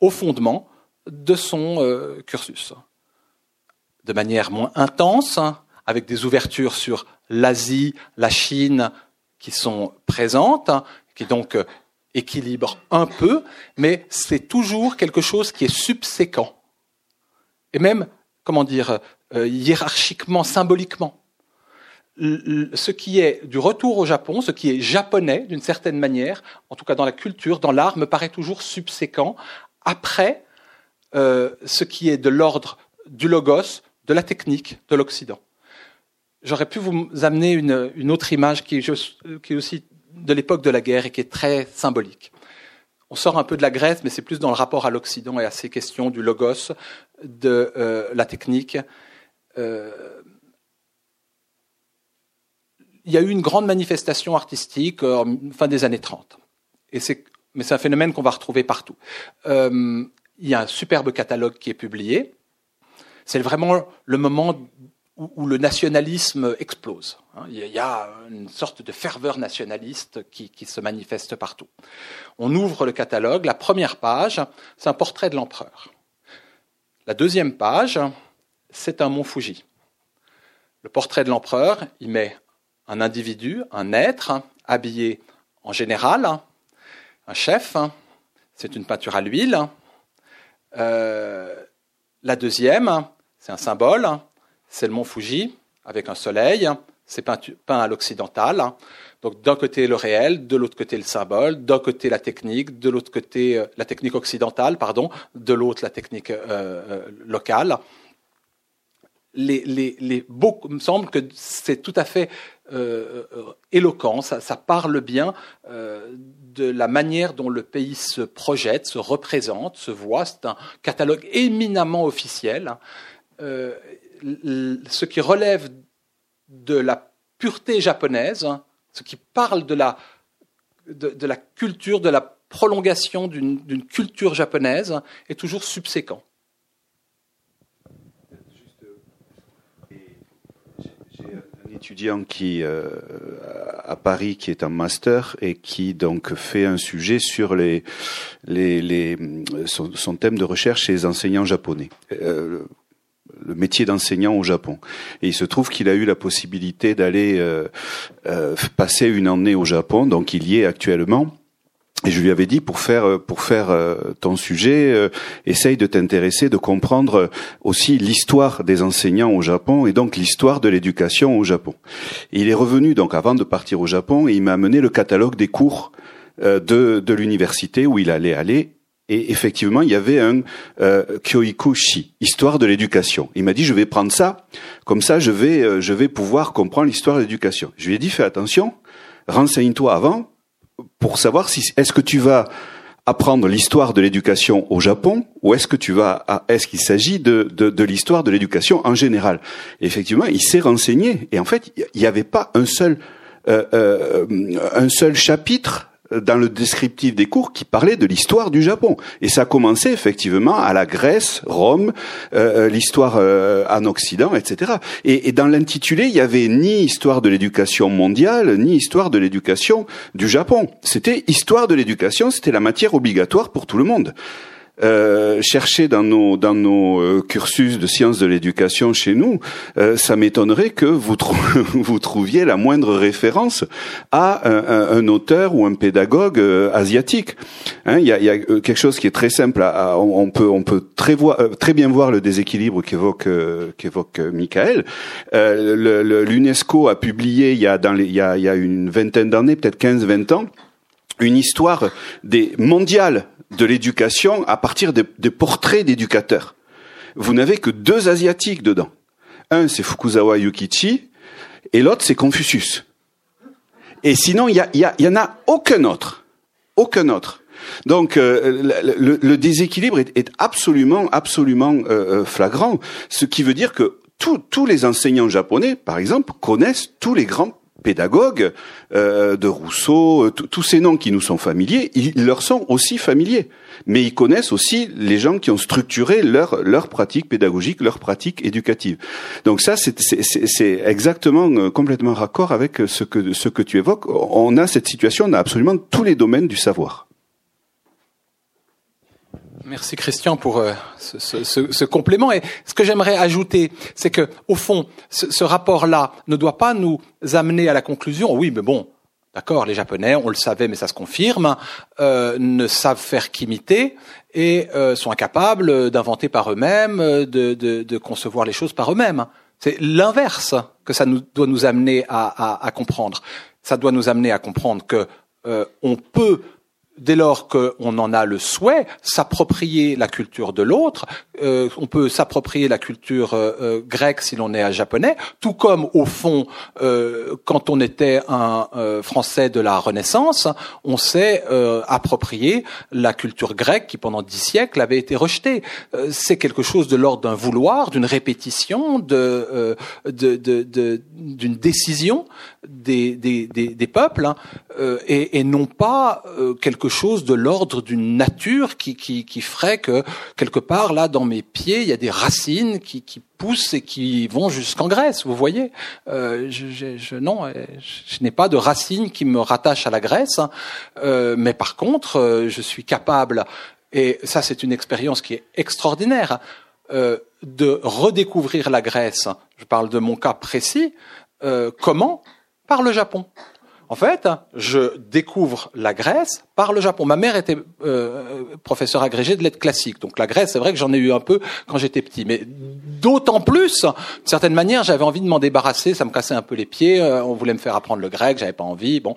au fondement de son cursus. De manière moins intense, avec des ouvertures sur l'Asie, la Chine, qui sont présentes, qui donc euh, équilibrent un peu, mais c'est toujours quelque chose qui est subséquent. Et même, comment dire, euh, hiérarchiquement, symboliquement. Ce qui est du retour au Japon, ce qui est japonais d'une certaine manière, en tout cas dans la culture, dans l'art, me paraît toujours subséquent après euh, ce qui est de l'ordre du logos, de la technique de l'Occident. J'aurais pu vous amener une, autre image qui est, aussi de l'époque de la guerre et qui est très symbolique. On sort un peu de la Grèce, mais c'est plus dans le rapport à l'Occident et à ces questions du logos, de euh, la technique. Euh, il y a eu une grande manifestation artistique en fin des années 30. Et c'est, mais c'est un phénomène qu'on va retrouver partout. Euh, il y a un superbe catalogue qui est publié. C'est vraiment le moment où, le nationalisme explose. Hein. Il y a une sorte de ferveur nationaliste qui, se manifeste partout. On ouvre le catalogue, la première page, c'est un portrait de l'empereur. La deuxième page, c'est un mont Fuji. Le portrait de l'empereur, il met un individu, un être, habillé en général, un chef, c'est une peinture à l'huile. Euh, la deuxième, c'est un symbole, c'est le mont Fuji avec un soleil, c'est peint, à l'occidental. Donc d'un côté le réel, de l'autre côté le symbole, d'un côté la technique, de l'autre côté euh, la technique occidentale, pardon, de l'autre la technique euh, euh, locale. Les, les, les beaucoup, me semble que c'est tout à fait éloquent, ça, ça, parle bien de la manière dont le pays se projette, se représente, se voit. C'est un catalogue éminemment officiel. Ce qui relève de la pureté japonaise, ce qui parle de la, de, la culture, de la prolongation d'une culture japonaise, est toujours subséquent. Un étudiant qui euh, à Paris qui est un master et qui donc fait un sujet sur les, les, les son, thème de recherche chez les enseignants japonais. Euh, le métier d'enseignant au Japon. Et il se trouve qu'il a eu la possibilité d'aller euh, euh, passer une année au Japon, donc il y est actuellement. Et je lui avais dit pour faire pour faire euh, ton sujet, essaye de t'intéresser, de comprendre aussi l'histoire des enseignants au Japon et donc l'histoire de l'éducation au Japon. il est revenu donc avant de partir au Japon et il m'a amené le catalogue des cours de de l'université où il allait aller et effectivement, il y avait un euh, histoire de l'éducation. Il m'a dit, je vais prendre ça, comme ça, je vais, euh, je vais pouvoir comprendre l'histoire de l'éducation. Je lui ai dit, fais attention, renseigne-toi avant pour savoir si est-ce que tu vas apprendre l'histoire de l'éducation au Japon ou est-ce que tu vas est-ce qu'il s'agit de, de, de l'histoire de l'éducation en général Effectivement, il s'est renseigné et en fait, il n'y avait pas un seul euh, euh, un seul chapitre dans le descriptif des cours qui parlait de l'histoire du Japon. Et ça commençait effectivement à la Grèce, Rome, euh, euh, l'histoire euh, en Occident, etc. Et, et dans l'intitulé, il y avait ni histoire de l'éducation mondiale, ni histoire de l'éducation du Japon. C'était histoire de l'éducation, c'était la matière obligatoire pour tout le monde. Euh, chercher dans nos dans nos euh, cursus de sciences de l'éducation chez nous, euh, ça m'étonnerait que vous trouviez la moindre référence à un, auteur ou un pédagogue asiatique. Hein, il y, a, y, a, quelque chose qui est très simple. À, on, peut on peut très voir très bien voir le déséquilibre qu'évoque qu'évoque Michael. L'UNESCO a publié il y a dans les, il y a, il y a une vingtaine d'années, peut-être 15-20 ans, une histoire des mondiales de l'éducation à partir des, portraits d'éducateurs. Vous n'avez que deux asiatiques dedans. Un, c'est Fukuzawa Yukichi, et l'autre, c'est Confucius. Et sinon, il y, a, y, y en a aucun autre. Aucun autre. Donc euh, le, déséquilibre est, absolument, absolument euh, euh, flagrant. Ce qui veut dire que tous les enseignants japonais, par exemple, connaissent tous les grands pédagogues euh, de Rousseau, euh, tous ces noms qui nous sont familiers, ils leur sont aussi familiers. Mais ils connaissent aussi les gens qui ont structuré leur leur pratique pédagogique, leur pratique éducative. Donc ça, c'est exactement euh, complètement raccord avec ce que ce que tu évoques. On a cette situation dans absolument tous les domaines du savoir. Merci Christian pour euh, ce, ce, ce, complément. Et ce que j'aimerais ajouter, c'est que au fond, ce, rapport-là ne doit pas nous amener à la conclusion. Oui, mais bon, d'accord, les Japonais, on le savait, mais ça se confirme, euh, ne savent faire qu'imiter et euh, sont incapables d'inventer par eux-mêmes, de, de, de, concevoir les choses par eux-mêmes. C'est l'inverse que ça nous, doit nous amener à, à, à, comprendre. Ça doit nous amener à comprendre que euh, on peut dès lors qu'on en a le souhait, s'approprier la culture de l'autre. Euh, on peut s'approprier la culture euh, euh, grecque si l'on est un japonais, tout comme au fond, quand on était un Français de la Renaissance, on s'est approprié la culture grecque qui pendant dix siècles avait été rejetée. C'est quelque chose de l'ordre d'un vouloir, d'une répétition, de, d'une de, de, décision des, des, des, peuples, hein, et, et, non pas quelque chose de l'ordre d'une nature qui, qui, qui, ferait que quelque part là dans mes pieds il y a des racines qui, qui poussent et qui vont jusqu'en Grèce. Vous voyez, euh, je, je, non, euh, je, n'ai pas de racines qui me rattachent à la Grèce, hein. euh, mais par contre euh, je suis capable et ça c'est une expérience qui est extraordinaire euh, de redécouvrir la Grèce. Je parle de mon cas précis. comment? Par le Japon en fait, je découvre la Grèce par le Japon. Ma mère était euh, professeure agrégée de lettres classiques, donc la Grèce, c'est vrai que j'en ai eu un peu quand j'étais petit, mais d'autant plus, d'une certaine manière, j'avais envie de m'en débarrasser, ça me cassait un peu les pieds, euh, on voulait me faire apprendre le grec, j'avais pas envie, bon.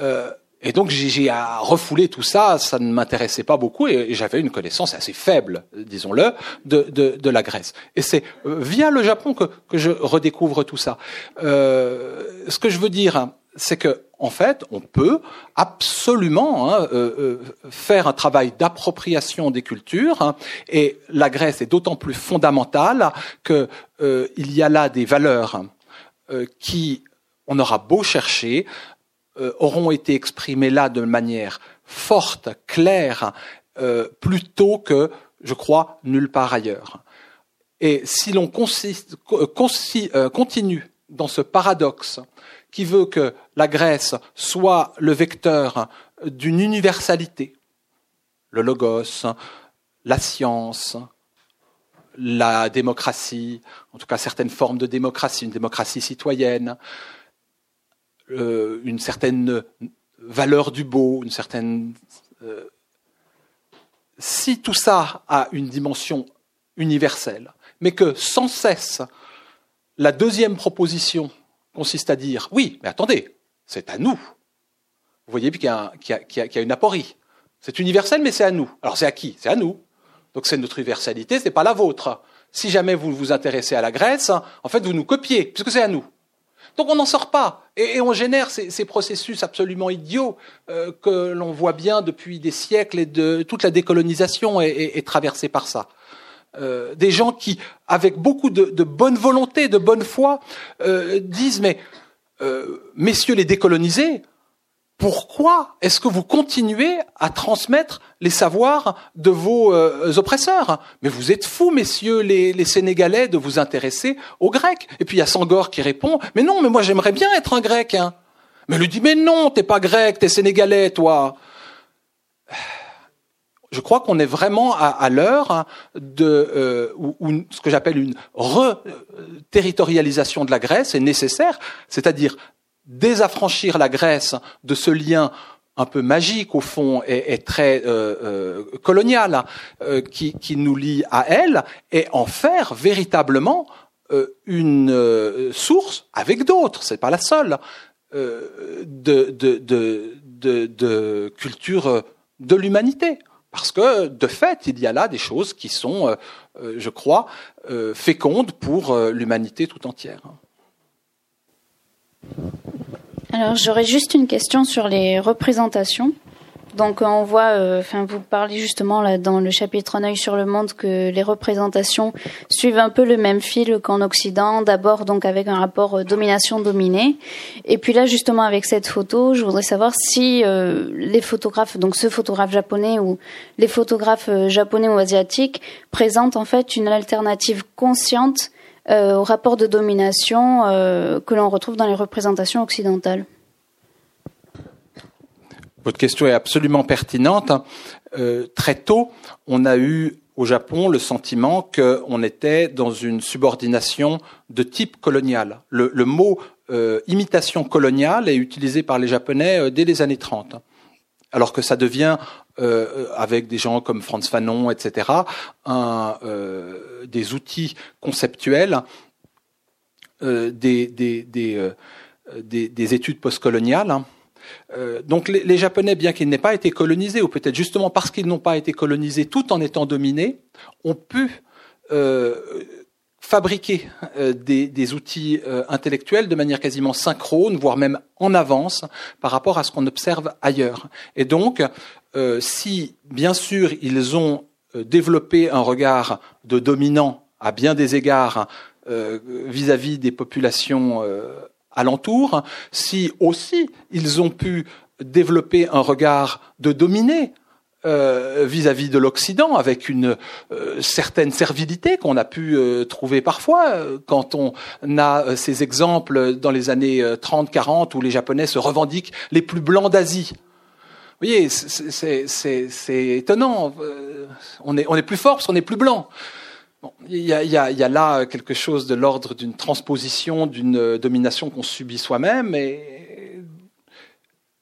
Euh, et donc j'ai refoulé tout ça, ça ne m'intéressait pas beaucoup et, j'avais une connaissance assez faible, disons-le, de, de, de, la Grèce. Et c'est euh, via le Japon que, que je redécouvre tout ça. Euh, ce que je veux dire, c'est que en fait, on peut absolument hein, euh, euh faire un travail d'appropriation des cultures, hein, et la Grèce est d'autant plus fondamentale que euh, y a là des valeurs euh, qui on aura beau chercher, auront été exprimés là de manière forte, claire, plutôt que, je crois, nulle part ailleurs. Et si l'on continue dans ce paradoxe qui veut que la Grèce soit le vecteur d'une universalité, le logos, la science, la démocratie, en tout cas certaines formes de démocratie, une démocratie citoyenne, euh, une certaine valeur du beau, une certaine. Euh, si tout ça a une dimension universelle, mais que sans cesse la deuxième proposition consiste à dire oui, mais attendez, c'est à nous. Vous voyez qu'il y, a une aporie. C'est universel, mais c'est à nous. Alors c'est à qui? C'est à nous. Donc c'est notre universalité, ce n'est pas la vôtre. Si jamais vous vous intéressez à la Grèce, en fait, vous nous copiez, puisque c'est à nous. Donc on n'en sort pas. Et, on génère ces, processus absolument idiots euh, que l'on voit bien depuis des siècles et de toute la décolonisation est, traversée par ça. Euh, des gens qui, avec beaucoup de, bonne volonté, de bonne foi, euh, disent mais messieurs les décolonisés, pourquoi est-ce que vous continuez à transmettre les savoirs de vos euh, oppresseurs? Mais vous êtes fous, messieurs les, Sénégalais, de vous intéresser aux Grecs. Et puis il y a Sangor qui répond, mais non, mais moi j'aimerais bien être un Grec. Hein. Mais lui dit, mais non, t'es pas Grec, t'es Sénégalais, toi. Je crois qu'on est vraiment à, l'heure de euh, où, ce que j'appelle une re-territorialisation de la Grèce est nécessaire, c'est-à-dire désaffranchir la Grèce de ce lien un peu magique au fond et, très euh, euh, colonial euh, qui, nous lie à elle et en faire véritablement une source avec d'autres, c'est pas la seule, de, de, de, de, culture de l'humanité. Parce que, de fait, il y a là des choses qui sont, je crois, fécondes pour l'humanité tout entière. Alors j'aurais juste une question sur les représentations. Donc on voit, euh, enfin vous parlez justement là dans le chapitre Un œil sur le monde que les représentations suivent un peu le même fil qu'en Occident. D'abord donc avec un rapport euh, domination-dominé, et puis là justement avec cette photo, je voudrais savoir si euh, les photographes, donc ce photographe japonais ou les photographes japonais ou asiatiques présentent en fait une alternative consciente euh, au rapport de domination euh, que l'on retrouve dans les représentations occidentales. Votre question est absolument pertinente. Euh, très tôt, on a eu au Japon le sentiment qu'on était dans une subordination de type colonial. Le, le mot imitation coloniale est utilisé par les Japonais dès les années 30 alors que ça devient, euh, avec des gens comme Franz Fanon, etc., un, euh, des outils conceptuels euh, des, des, des, des, études postcoloniales. Hein. Donc les, les, Japonais, bien qu'ils n'aient pas été colonisés, ou peut-être justement parce qu'ils n'ont pas été colonisés tout en étant dominés, ont pu fabriquer euh, des, des, outils euh, intellectuels de manière quasiment synchrone, voire même en avance par rapport à ce qu'on observe ailleurs. Et donc, euh, si bien sûr ils ont développé un regard de dominant à bien des égards vis-à-vis -vis des populations alentours, si aussi ils ont pu développer un regard de dominé euh, vis-à-vis de l'Occident, avec une euh, certaine servilité qu'on a pu euh, trouver parfois quand on a ces exemples dans les années 30-40 où les Japonais se revendiquent les plus blancs d'Asie. Vous voyez, c'est étonnant. On est, on est plus fort parce qu'on est plus blanc. Bon, il, y a, il, y a, il y a là quelque chose de l'ordre d'une transposition, d'une domination qu'on subit soi-même, et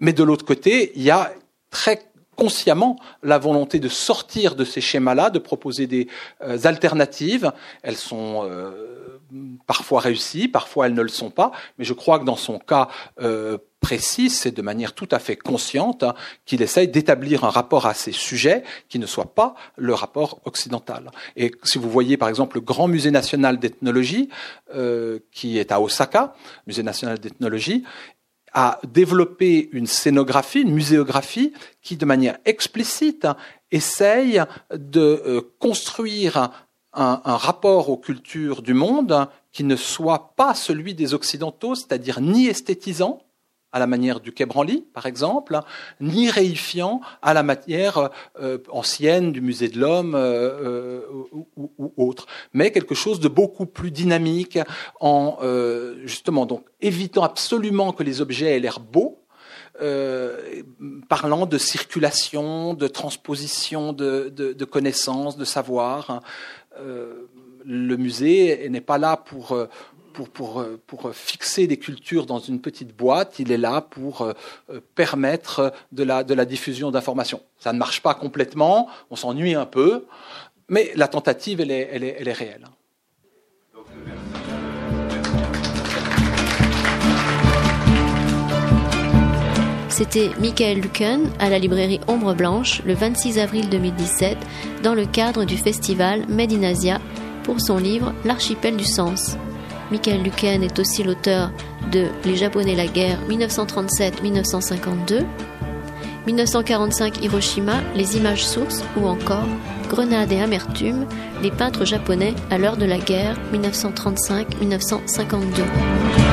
mais de l'autre côté, il y a très consciemment la volonté de sortir de ces schémas-là, de proposer des euh, alternatives. Elles sont euh, parfois réussies, parfois elles ne le sont pas, mais je crois que dans son cas euh, précis, c'est de manière tout à fait consciente hein, qu'il essaye d'établir un rapport à ces sujets qui ne soit pas le rapport occidental. Et si vous voyez par exemple le Grand Musée national d'ethnologie, qui est à Osaka, Musée national d'ethnologie, a développé une scénographie, une muséographie qui, de manière explicite, essaye de euh, construire un, rapport aux cultures du monde qui ne soit pas celui des Occidentaux, c'est-à-dire ni esthétisant, à la manière du Quai par exemple, ni réifiant à la manière euh, ancienne du Musée de l'Homme euh, euh, ou, autre, mais quelque chose de beaucoup plus dynamique, en justement donc évitant absolument que les objets aient l'air beaux, parlant de circulation, de transposition de, de, de connaissances, de savoir. Le musée n'est pas là pour pour, euh, pour, fixer des cultures dans une petite boîte, il est là pour euh, euh, permettre de la, diffusion d'informations. Ça ne marche pas complètement, on s'ennuie un peu, mais la tentative, elle est réelle. C'était Michael Luken à la librairie Ombre Blanche le 26 avril 2017 dans le cadre du festival Made in Asia pour son livre L'archipel du sens. Michael Luken est aussi l'auteur de Les Japonais la guerre 1937-1952, 1945 Hiroshima, Les images sources ou encore Grenade et amertume, les peintres japonais à l'heure de la guerre 1935-1952.